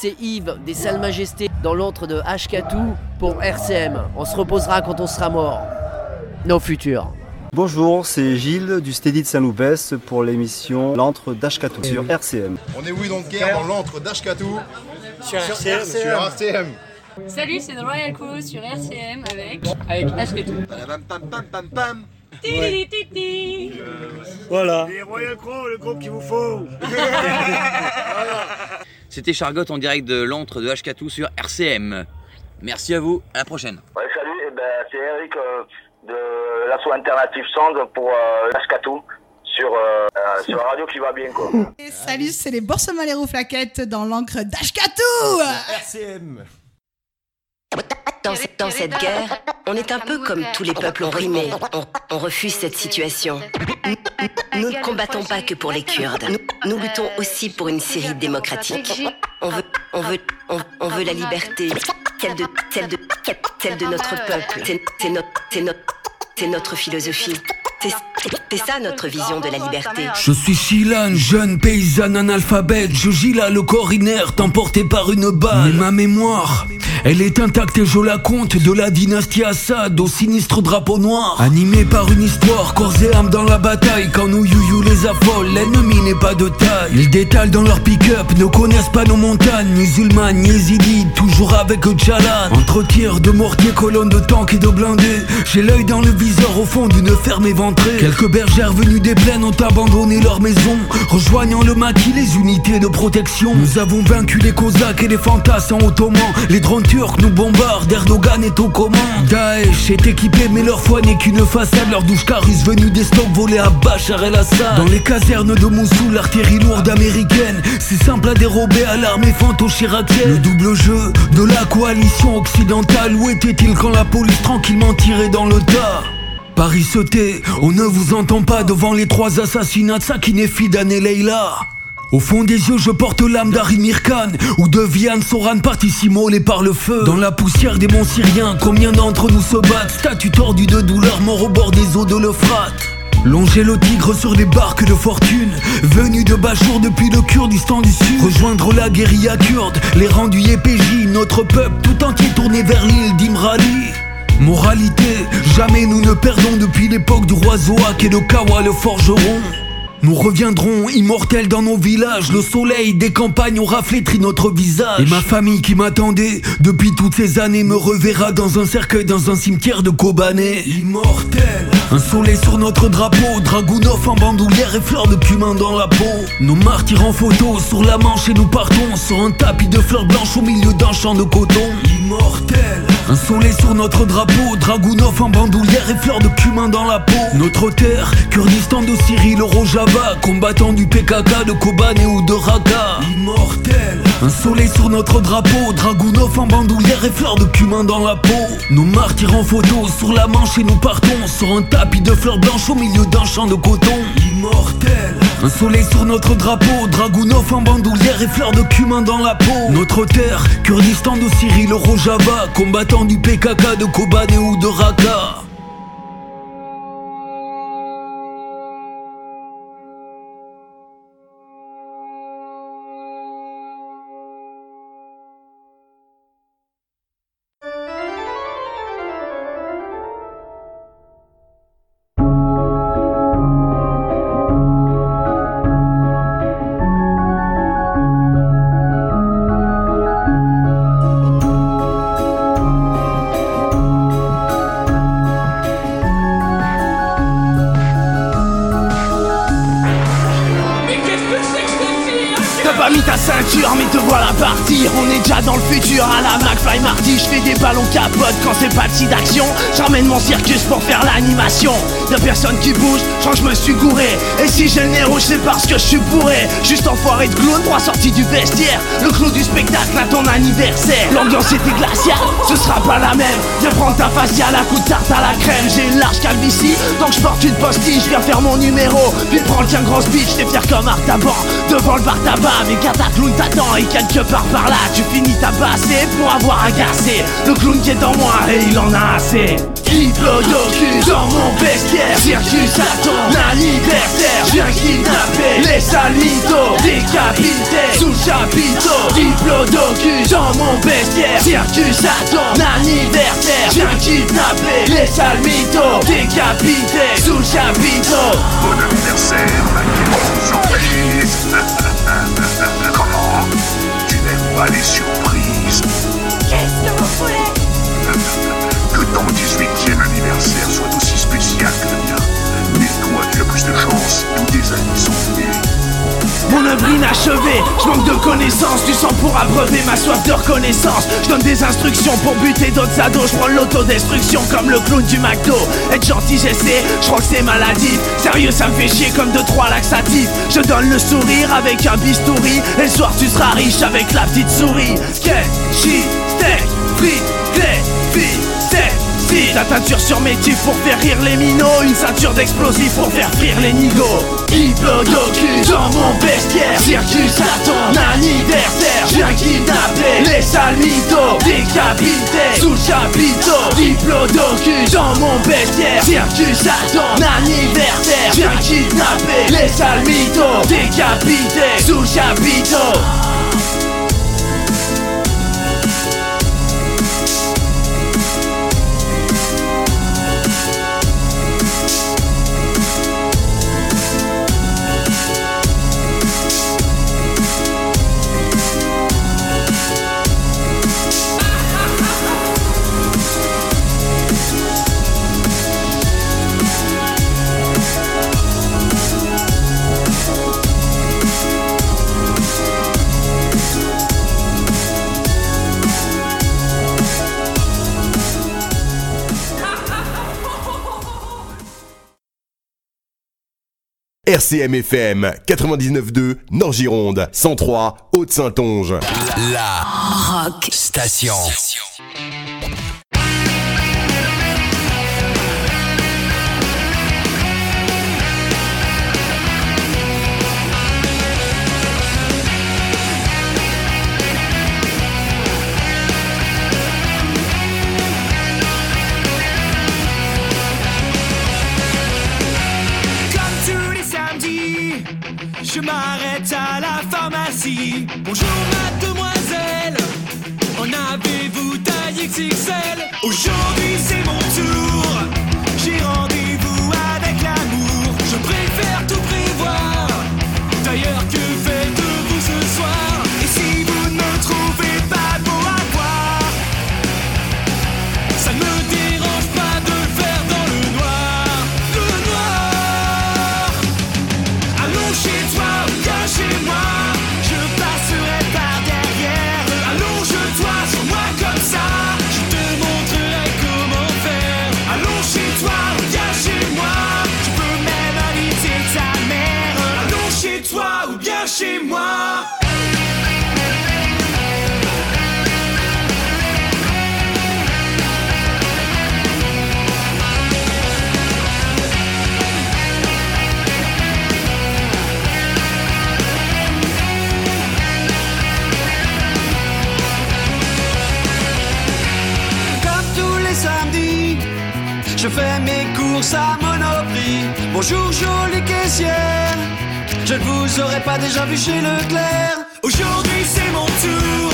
C'est Yves des Salles Majestés dans l'antre de Hkatou pour RCM. On se reposera quand on sera mort. Nos futurs. Bonjour, c'est Gilles du Steady de Saint-Loupès pour l'émission L'antre d'Ashkatou sur RCM. On est oui donc guerre dans l'antre d'Ashkatou. Sur RCM. Sur RCM. Salut, c'est The Royal Crew sur RCM avec. Avec Ashketou. Titi Voilà. Les Royal Crow, le groupe qu'il vous faut. *laughs* *laughs* C'était Chargotte en direct de l'antre de Hkatou sur RCM. Merci à vous, à la prochaine. Ouais, salut, eh ben, c'est Eric euh, de l'asso Alternative Sound pour euh, Ashkatou sur, euh, euh, sur la radio qui va bien quoi. Et salut, c'est les Boursemans Flaquettes dans l'encre d'Ashkatou RCM. Dans, cette guerre, on est un peu comme tous les peuples opprimés. On, on refuse cette situation. Nous, ne combattons pas que pour les Kurdes. Nous, luttons aussi pour une Syrie démocratique. On veut, la liberté, celle de, notre peuple. C'est notre philosophie. C'est ça notre vision de la liberté. Je suis Shilan, jeune paysanne analphabète. Je gis là le corps inerte, emporté par une balle. Mais ma mémoire, elle est intacte et je la compte de la dynastie Assad au sinistre drapeau noir. Animé par une histoire, corps et âme dans la bataille. Quand nos youyou les affolent, l'ennemi n'est pas de taille. Ils détalent dans leur pick-up, ne connaissent pas nos montagnes. Musulmanes, yézidis, toujours avec Tchalan. Entre tirs de mortiers, colonnes de tanks et de blindés. J'ai l'œil dans le viseur au fond d'une ferme Quelques bergères venues des plaines ont abandonné leur maison, rejoignant le maquis les unités de protection. Nous avons vaincu les Cosaques et les fantasmes ottomans. Les drones turcs nous bombardent, Erdogan est aux commandes. Daesh est équipé, mais leur foi n'est qu'une façade. Leur douche carus venus des stocks volés à Bachar el-Assad. Dans les casernes de Mossoul, l'artillerie lourde américaine. C'est simple à dérober à l'armée fanto-chiracienne. Le double jeu de la coalition occidentale. Où était-il quand la police tranquillement tirait dans le tas? Paris tait, on ne vous entend pas devant les trois assassinats de Sakine Fidan et Leila. Au fond des yeux, je porte l'âme d'Arimir Khan ou de Vian Soran parti immolé par le feu. Dans la poussière des monts syriens, combien d'entre nous se battent? Statue tordue de douleur, mort au bord des eaux de l'Euphrate. Longer le tigre sur les barques de fortune Venu de Bachour depuis le Kurdistan du Sud Rejoindre la guérilla kurde Les rangs du YPJ Notre peuple tout entier tourné vers l'île d'Imrali Moralité, jamais nous ne perdons. Depuis l'époque du roi Zoak et de Kawa le forgeron Nous reviendrons immortels dans nos villages. Le soleil des campagnes aura flétri notre visage. Et ma famille qui m'attendait depuis toutes ces années me reverra dans un cercueil, dans un cimetière de Kobané. Immortel. Un soleil sur notre drapeau, Dragunov en bandoulière et fleurs de cumin dans la peau. Nos martyrs en photo sur la manche et nous partons sur un tapis de fleurs blanches au milieu d'un champ de coton. Immortel. Un soleil sur notre drapeau, Dragunov en bandoulière et fleurs de cumin dans la peau. Notre terre, Kurdistan de Syrie, le Rojava, combattant du PKK, de Kobané ou de Raqqa. Immortel. Un soleil sur notre drapeau, Dragunov en bandoulière et fleurs de cumin dans la peau. Nos martyrs en photo sur la manche et nous partons sur un tapis de fleurs blanches au milieu d'un champ de coton. Immortel. Un soleil sur notre drapeau, Dragunov en bandoulière et fleurs de cumin dans la peau. Notre terre, Kurdistan de Syrie, le Rojava, combattant du PKK, de Kobané ou de Raqqa. Mais te voilà partir. On est déjà dans le futur capotes quand c'est pas de d'action. J'emmène mon circus pour faire l'animation. Y'a personne qui bouge, je je me suis gouré. Et si j'ai le nez rouge c'est parce que je suis bourré. Juste enfoiré de clown, trois sorties du vestiaire. Le clou du spectacle à ton anniversaire. L'ambiance était glaciale, ce sera pas la même. Viens prendre ta faciale à coup de tarte à la crème. J'ai une large calvitie, donc je porte une postille Je viens faire mon numéro, puis prendre qu'un gros speech. T'es fier comme Artaban, devant le bar tabac Mais gars ta clown t'attend et quelque part par là Tu finis tabassé pour avoir agacé Le clown qui est en moi et il en a assez. Diplodocus dans mon vestiaire Circus à ton anniversaire. Je viens kidnapper les salitos Décapité sous chapiteau. Diplodocus dans mon vestiaire Circus à ton anniversaire. Je viens kidnapper les salmitos Décapité sous chapiteau. Bon anniversaire, ma *laughs* Comment Tu n'aimes pas les Mon œuvre inachevé, je manque de connaissances, du sang pour abreuver ma soif de reconnaissance. Je donne des instructions pour buter d'autres ados, je prends l'autodestruction comme le clown du McDo. Être gentil, j'essaie, je crois que c'est maladif. Sérieux, ça me fait chier comme deux trois laxatifs. Je donne le sourire avec un bistouri, et le soir tu seras riche avec la petite souris. Sketchy, steak, frites, la teinture sur mes tifs pour faire rire les minots Une ceinture d'explosifs pour faire frire les nigauds Diplodocus dans mon vestiaire Circus ton anniversaire. Viens kidnapper les salmitos Décapité sous chapiteau Diplodocus dans mon vestiaire Circus ton anniversaire. Viens kidnapper les salmitos Décapité sous chapiteau RCM FM 99.2 Nord-Gironde 103 Haute-Saintonge. La Rock Station. Bonjour mademoiselle, en avez-vous taille XXL? Aujourd'hui c'est mon tour, course à Monoprix. Bonjour jolie caissière, je ne vous aurais pas déjà vu chez Leclerc. Aujourd'hui c'est mon tour,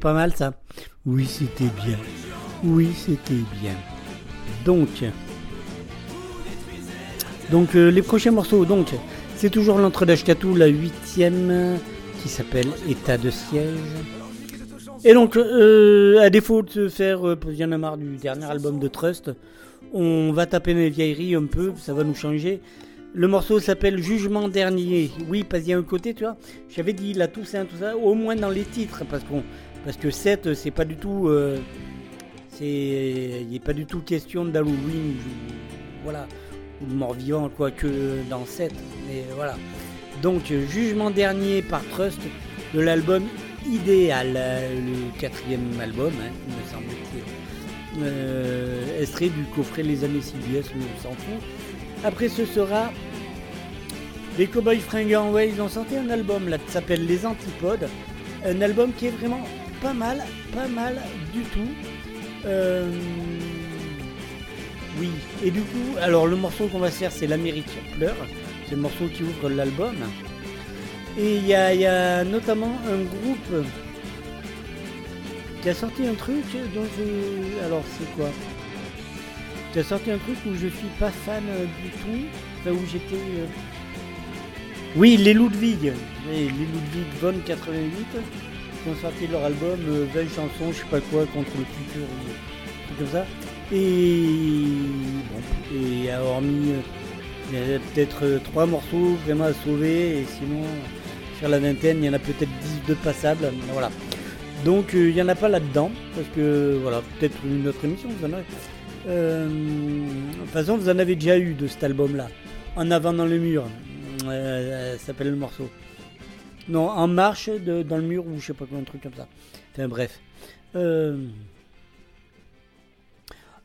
pas mal ça. Oui, c'était bien. Oui, c'était bien. Donc, donc euh, les prochains morceaux. Donc, c'est toujours l'entre d'Ashkatou, la huitième, qui s'appelle État de siège. Et donc, euh, à défaut de se faire, euh, marre du dernier album de Trust, on va taper les vieilleries un peu, ça va nous changer. Le morceau s'appelle Jugement dernier. Oui, parce qu'il y a un côté, tu vois. J'avais dit la Toussaint, tout ça, au moins dans les titres, parce qu'on, parce que 7, c'est pas du tout, euh, c'est, il n'est pas du tout question d'Halloween, voilà, ou de mort-vivant, quoi, que dans 7. Mais voilà. Donc, euh, Jugement dernier par Trust de l'album Idéal, euh, le quatrième album, hein, il me semble. Euh, du coffret Les années CBS, mais on s'en fout. Après, ce sera les Cowboys Fringants. Ouais, ils ont sorti un album là qui s'appelle Les Antipodes. Un album qui est vraiment pas mal, pas mal du tout. Euh, Oui, et du coup, alors le morceau qu'on va faire, c'est L'Amérique pleure. C'est le morceau qui ouvre l'album. Et il y a, notamment un groupe qui a sorti un truc dont je. Alors, c'est quoi? Qui a sorti un truc où je suis pas fan du tout. Enfin, où j'étais. euh, Oui, les Ludwig. Les Ludwig von 88 qui ont sorti leur album euh, 20 chansons, je sais pas quoi, contre le futur, ou comme ça. Et bon, et hormis, euh, il y a peut-être euh, trois morceaux vraiment à sauver, et sinon, sur la vingtaine, il y en a peut-être 10 de passables. Voilà. Donc euh, il n'y en a pas là-dedans, parce que voilà, peut-être une autre émission, vous en avez. De toute façon, vous en avez déjà eu de cet album-là. En avant dans le mur, ça s'appelle le morceau. Non, en marche dans le mur ou je sais pas quoi, un truc comme ça. Enfin bref. Euh,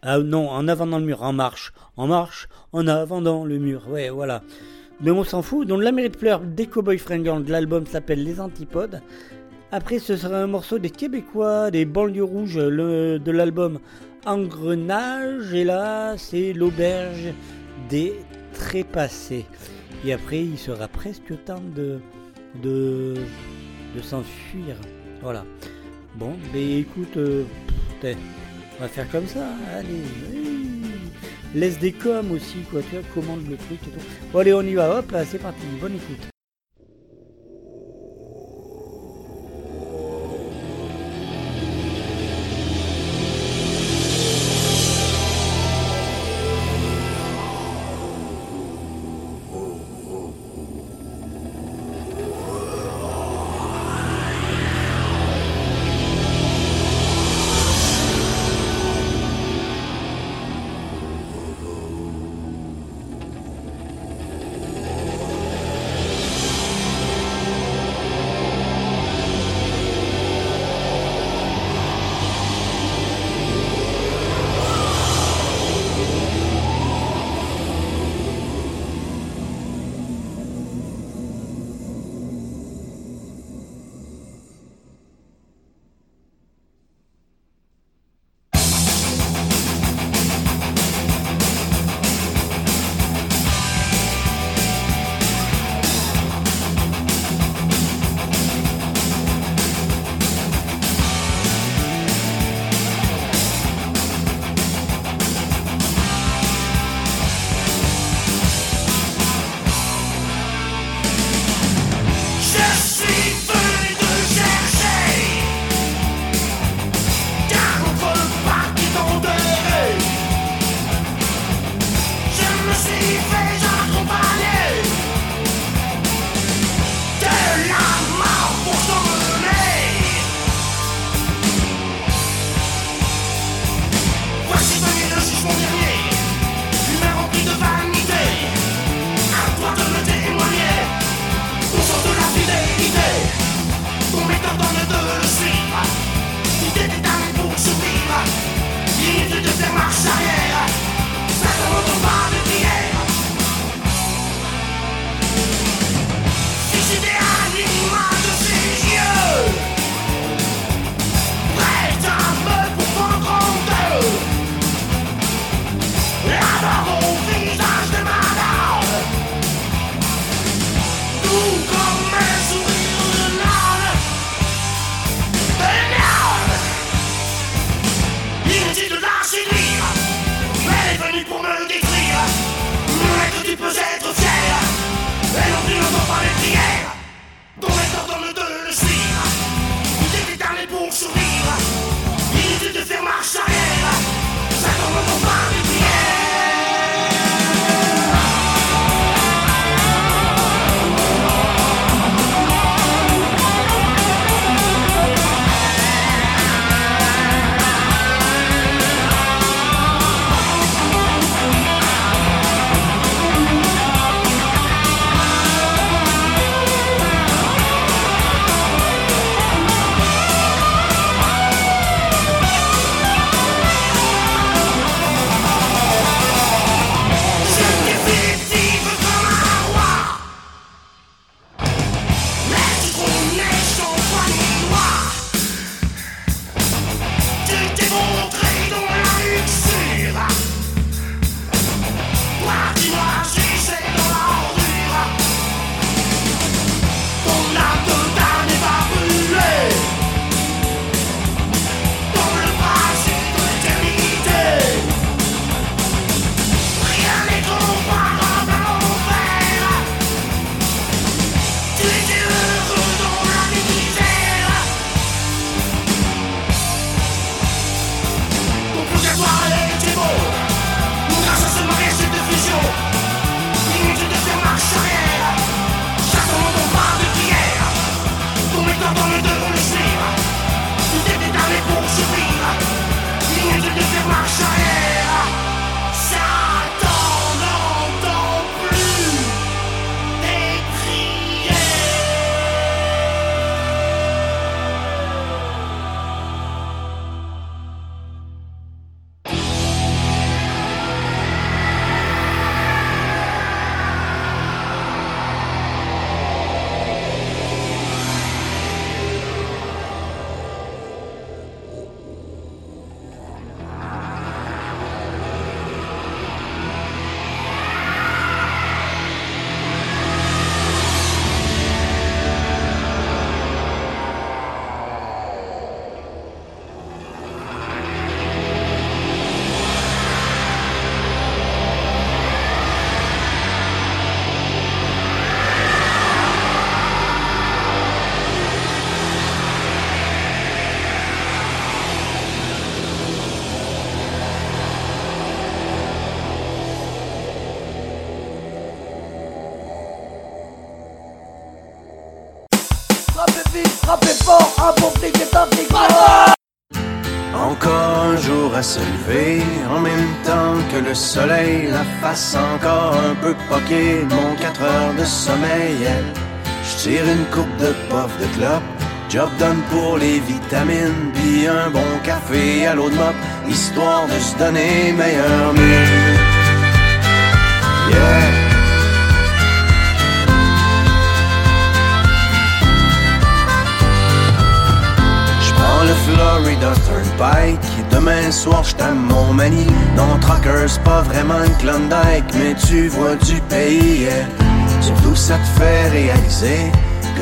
Ah non, en avant dans le mur, en marche. En marche, en avant dans le mur. Ouais, voilà. Mais on s'en fout. Donc l'Amérique pleure des Cowboys Fringants de l'album s'appelle Les Antipodes. Après, ce sera un morceau des Québécois, des banlieues rouges de l'album Engrenage. Et là, c'est l'auberge des trépassés. Et après, il sera presque temps de, de, de s'enfuir. Voilà. Bon, ben écoute, euh, on va faire comme ça. Allez, laisse des coms aussi, quoi. Tu vois, commande le truc et tout. Bon, allez, on y va. Hop, là, c'est parti. Bonne écoute. De clope, job done pour les vitamines, puis un bon café à l'eau de mop, histoire de se donner meilleur mine. Yeah! Le Florida Turnpike Demain soir je t'aime mon mani Non Trucker c'est pas vraiment une Klondike Mais tu vois du pays yeah. Surtout ça te fait réaliser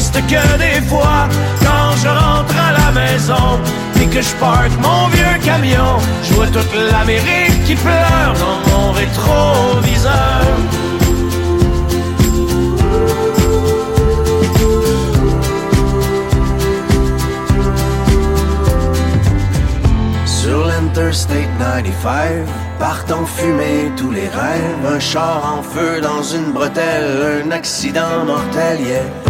Que des fois, quand je rentre à la maison, et que je parque mon vieux camion, je vois toute l'Amérique qui pleure dans mon rétroviseur. Sur l'Interstate 95, partent en fumée tous les rêves. Un char en feu dans une bretelle, un accident mortel, yeah.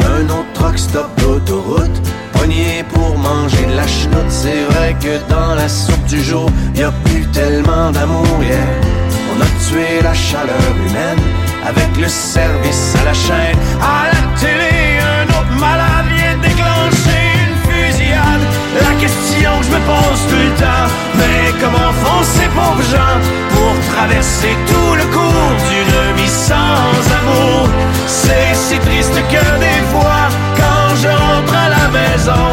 Un autre truck stop d'autoroute Pogné pour manger de la chenoute C'est vrai que dans la soupe du jour y a plus tellement d'amour. On a tué la chaleur humaine Avec le service à la chaîne À la télé La question que je me pose tout le temps. Mais comment font ces pauvres gens Pour traverser tout le cours d'une vie sans amour? C'est si triste que des fois Quand je rentre à la maison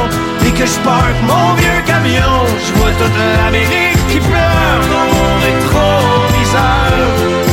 Et que je parque mon vieux camion Je vois toute l'Amérique qui pleure dans mon rétroviseur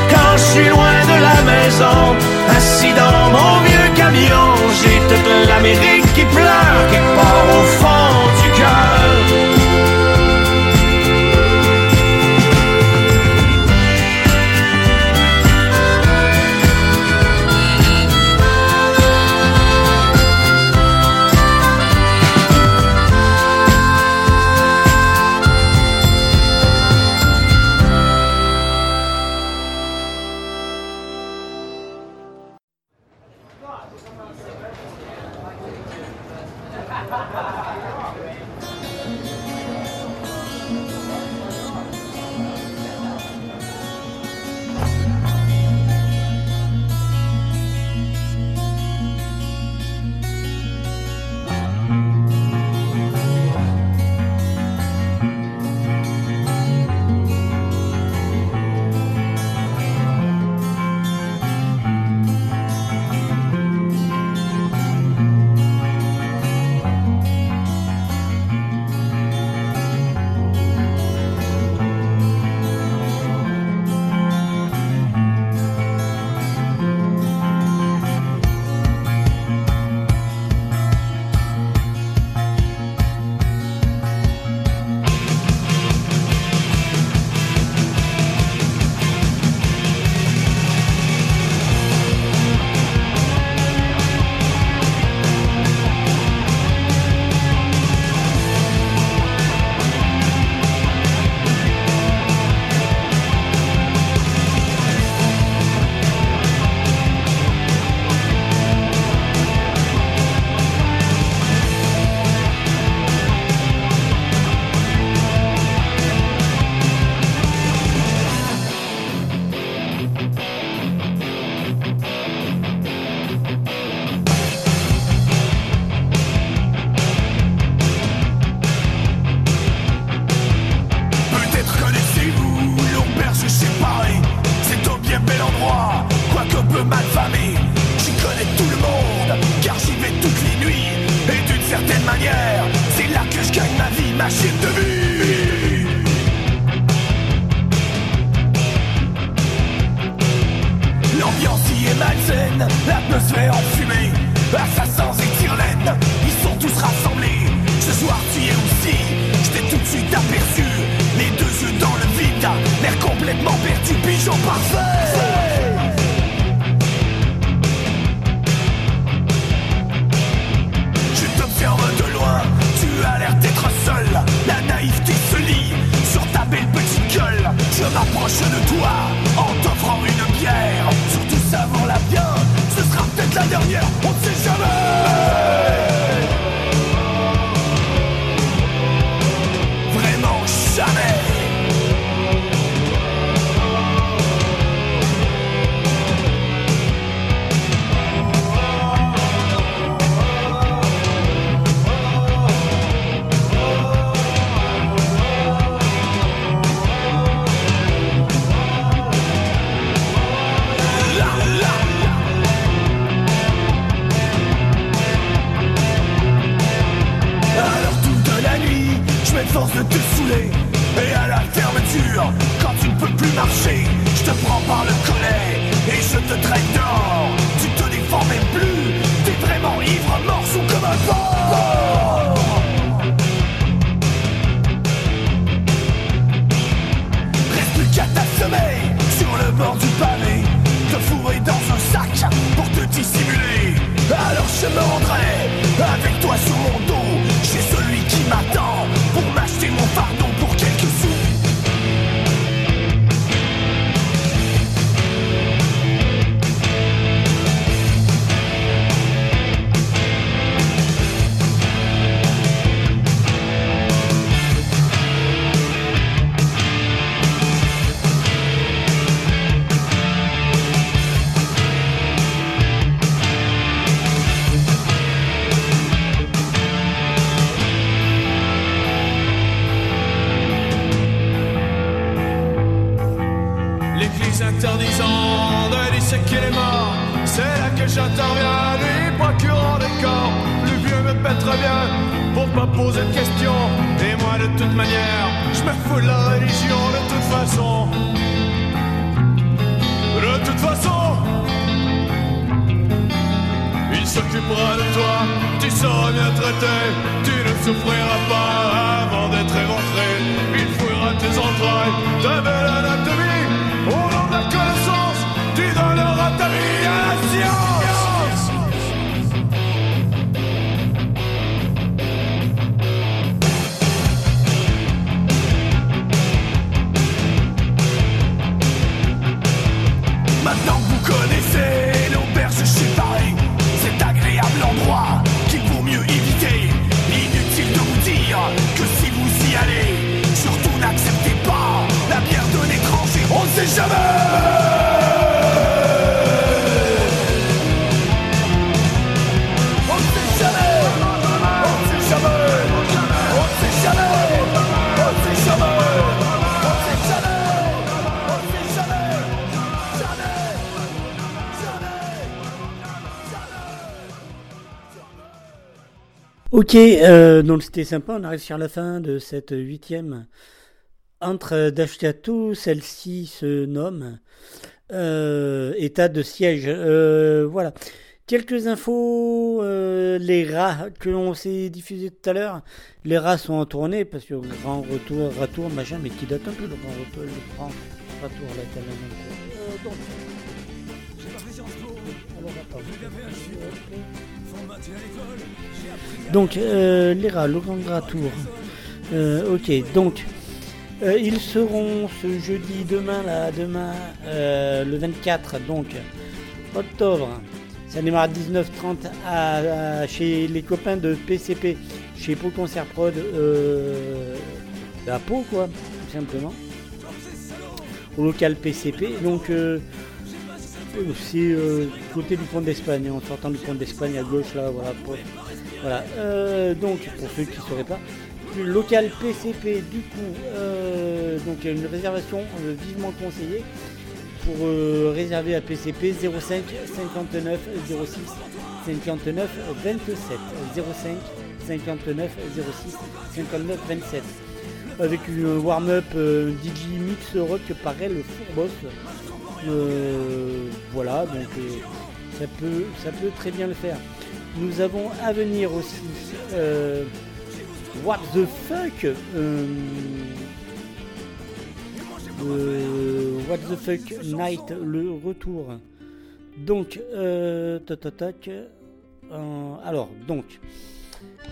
suis loin de la maison, assis dans mon vieux camion, j'ai toute l'Amérique qui pleure quelque part au fond Ok, euh, donc c'était sympa, on arrive sur la fin de cette huitième. Entre Dashkatu, celle-ci se nomme euh, État de siège. Euh, voilà. Quelques infos, les rats que l'on s'est diffusé tout à l'heure, les rats sont en tournée parce que grand retour, retour, machin, mais qui date un peu le grand retour, le grand retour là, donc, Donc, euh, les le grand ratour. Euh, ok, donc, euh, ils seront ce jeudi, demain, là, demain, euh, le 24, donc, octobre. Ça démarre à 19h30 à, chez les copains de PCP, chez Pau Concert Prod, à Pau, quoi, tout simplement. Au local PCP. Donc, c'est côté du pont d'Espagne, en sortant du pont d'Espagne à gauche, là, voilà. pour- voilà. Euh, donc, pour ceux qui ne sauraient pas, le local PCP, du coup, euh, donc une réservation euh, vivement conseillée pour réserver à PCP 05 59 06 59 27 05 59 06 59 27 avec une warm-up euh, DJ Mix Rock par elle Boss. Euh, voilà, donc ça, peut, ça peut très bien le faire. Nous avons à venir aussi euh, What the fuck euh, euh, What the fuck Night, le retour. Donc, tac, tac, alors, donc,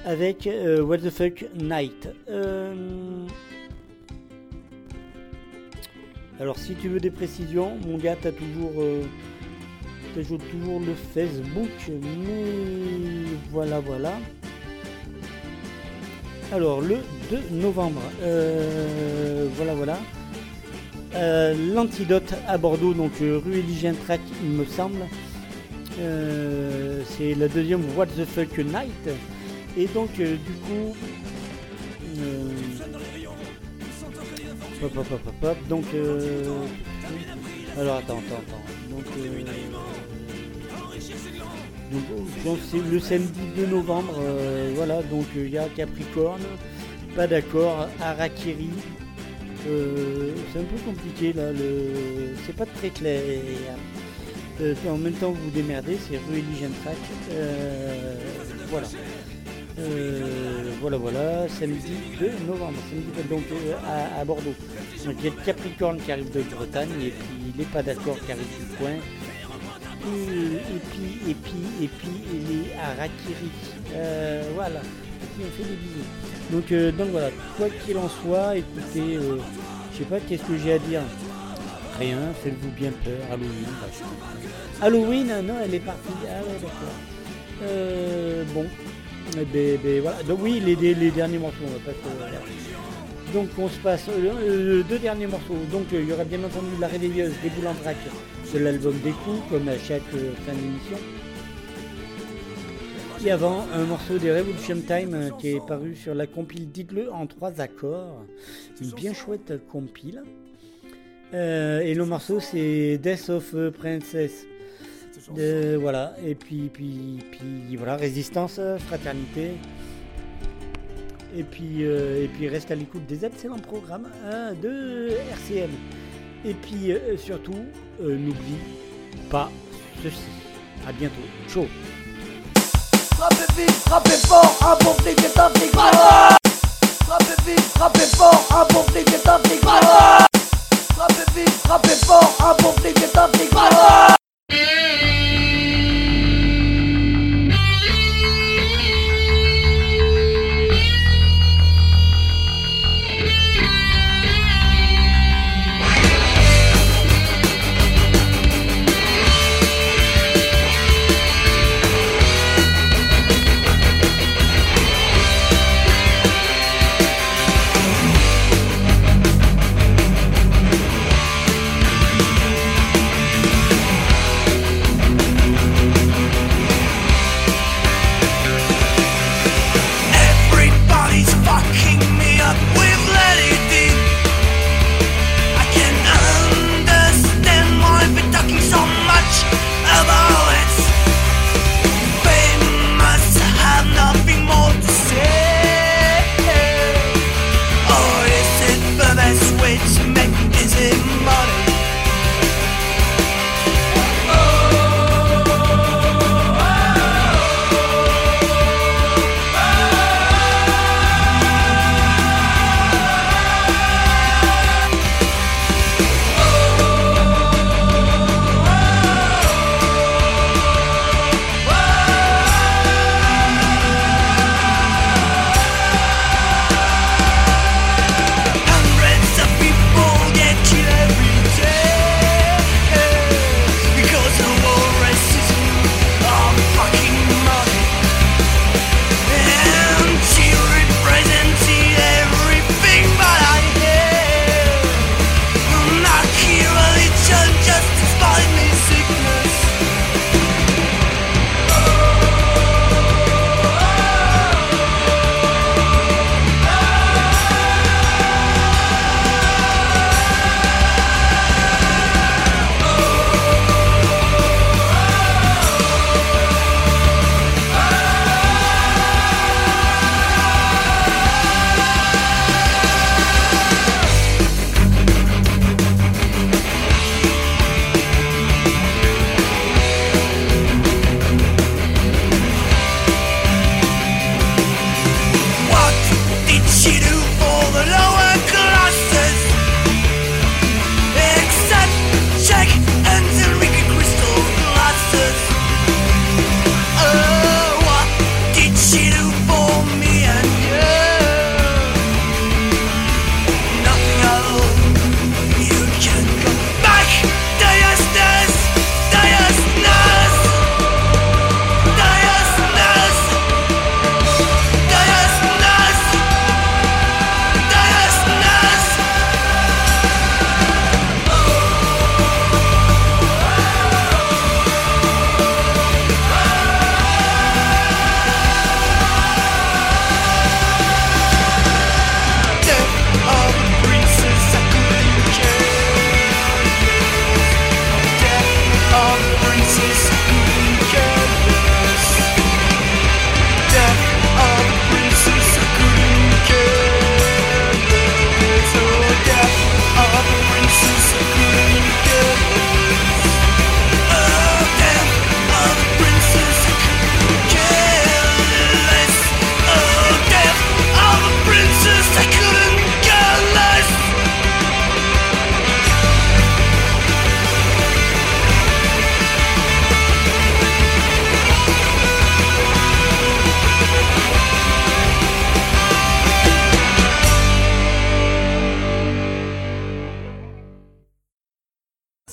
avec What the fuck Night. Alors, si tu veux des précisions, mon gars, t'as toujours, t'as toujours le Facebook, mais voilà, voilà. Alors, le 2 novembre, euh, voilà, voilà. Euh, L'antidote à Bordeaux, donc euh, rue Elysian Track, il me semble. C'est la deuxième What the Fuck Night. Et donc, du coup. hop, hop, hop. Donc. alors, attends, attends, attends. Donc. Donc, c'est le samedi 2 novembre, euh, voilà, donc euh, il y a Capricorne, pas d'accord. Harakiri. Euh, c'est un peu compliqué là, c'est pas très clair. En même temps vous vous démerdez, c'est rue Elysian Track. Voilà. Voilà, voilà, samedi 2 novembre, samedi donc à, à Bordeaux. Donc il y a le Capricorne qui arrive de Bretagne et puis les pas d'accord qui arrivent du coin. Et, et puis, et puis, et puis, les Harakiri. Euh, voilà, fait des. Donc, euh, donc voilà, quoi qu'il en soit, écoutez, euh, je sais pas qu'est-ce que j'ai à dire? Rien, faites-vous bien peur, Halloween. Halloween, non, elle est partie. Ah ouais, d'accord. Euh, bon, Eh ben, ben, voilà. Donc oui, les, les- derniers morceaux, on va pas se-. Donc on se passe euh, euh, deux derniers morceaux. Donc euh, il y aura bien entendu la réveilleuse des vrac de l'album des coups, comme à chaque fin d'émission. Et avant, un morceau des Revolution Time qui est paru sur la compile Dites-le en trois accords. Une bien chouette compile. Et le morceau c'est Death of Princess. Voilà, et puis, puis, puis voilà, résistance, fraternité. Et puis, euh, et puis reste à l'écoute des excellents programmes hein, de RCM. Et puis euh, surtout, euh, n'oublie pas ceci. À bientôt. Ciao. Frappez vite, frappez fort, un bon flic est un flic mort Frappez vite, frappez fort, un bon flic est un flic mort Frappez vite, frappez fort, un bon flic est un flic mort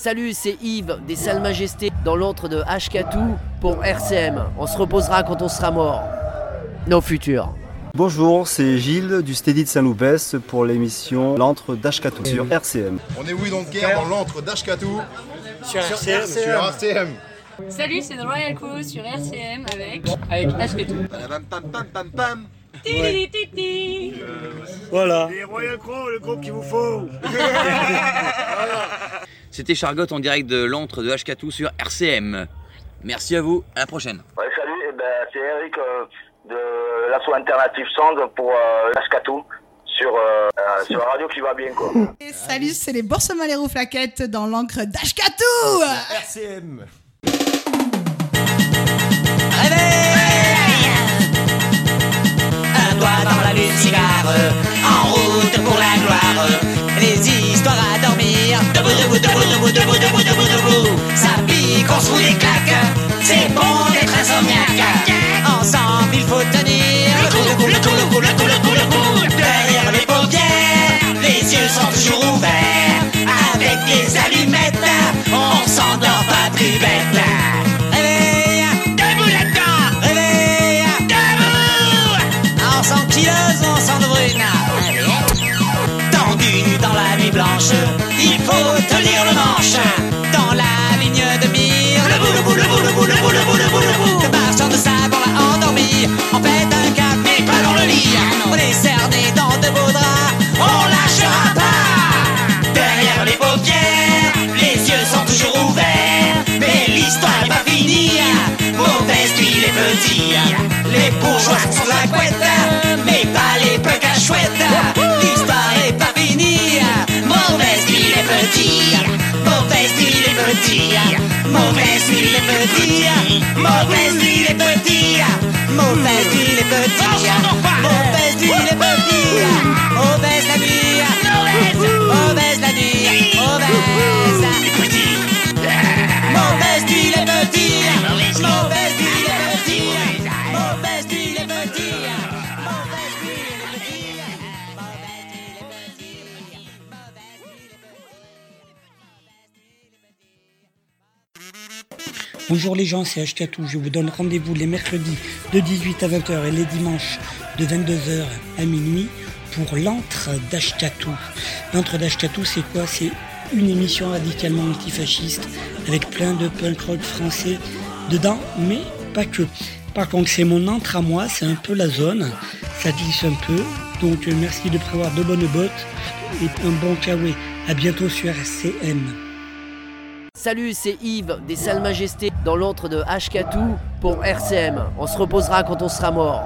Salut, c'est Yves des Salles Majestés dans l'antre de Ashkatou pour RCM. On se reposera quand on sera mort. Nos futurs. Bonjour, c'est Gilles du Steady de Saint-Loupès pour l'émission L'antre d'Ashkatou sur RCM. On est Don't Care dans l'antre d'Ashkatou Sur RCM. Sur RCM. Salut, c'est The Royal Crew sur RCM avec. Avec. Ti-ti-ti-ti. Voilà. Les Royal Crow, le groupe qu'il vous faut. *laughs* C'était Chargotte en direct de l'antre de Ashkatou sur RCM. Merci à vous, à la prochaine. Ouais, salut, eh ben, c'est Eric euh, de l'asso alternative Sound pour euh, Ashkatou sur, euh, euh, sur la radio qui va bien quoi. *laughs* Et salut, c'est les Boursemaleros Flaquettes dans l'encre d'Ashkatou RCM. Un doigt dans la lune cigare, en route pour la gloire. Debout, debout, debout, debout, debout, debout, debout. Ça pique, on se fout des claques, c'est bon d'être insomniaque. Ensemble, il faut tenir le coup, le coup, le coup, le coup, le coup, le coup, le coup. Derrière les paupières, les yeux sont toujours ouverts. Avec des allumettes, on s'endort pas plus bête. te lire le manche. Dans la ligne de mire. Le boule, boule, boule, boule, boule, boule, boule, Le marchand de l'a endormi On pète un cap mais pas dans le lit. On les serre des dents de beaux draps. On lâchera pas. Derrière les paupières Les yeux sont toujours ouverts. Mais l'histoire n'est pas finie. Mauvaise nuit les petits Les bourgeois sont la couette. Mais pas les pecs à chouette petit, mauvais style est petit, mauvais style est petit, mauvais style est petit, mauvais style est petit, mauvaise la vie, mauvaise la vie, mauvaise. Mauvais style est petit, mauvais style Bonjour les gens, c'est Ashkatou. Je vous donne rendez-vous les mercredis de 18 à 20h et les dimanches de 22h à minuit pour l'antre d'Ashkatou. L'antre d'Ashkatou, c'est quoi? C'est une émission radicalement antifasciste avec plein de punk rock français dedans, mais pas que. Par contre, c'est mon antre à moi, c'est un peu la zone, ça glisse un peu. Donc merci de prévoir de bonnes bottes et un bon kawaii. À bientôt sur RCM. Salut, c'est Yves des Salles Majestés dans l'antre de Ashkatou pour RCM. On se reposera quand on sera mort.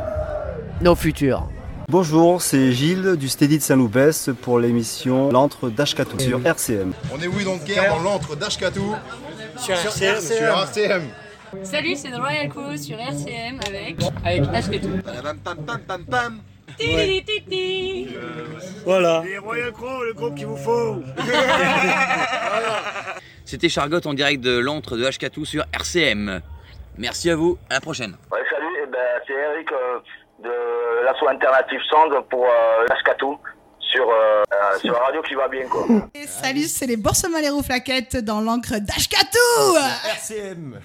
Nos futurs. Bonjour, c'est Gilles du Steady de Saint-Loupès pour l'émission L'antre d'Ashkatou sur RCM. On est Don't Care dans l'antre d'Ashkatou Sur RCM. Sur RCM. Salut, c'est The Royal Crew sur RCM avec. Avec Ashketou. Ti-ti-ti-ti. Voilà. Les Royal Crow, le groupe qu'il vous faut. *laughs* C'était Chargotte en direct de l'antre de Ashkatou sur RCM. Merci à vous, à la prochaine. Ouais, salut, eh ben, c'est Eric euh, de l'asso alternative Sound pour euh, Ashkatou sur, euh, euh, sur la radio qui va bien quoi. Et salut, c'est les Boursemaleros Flaquettes dans l'encre d'Ashkatou RCM.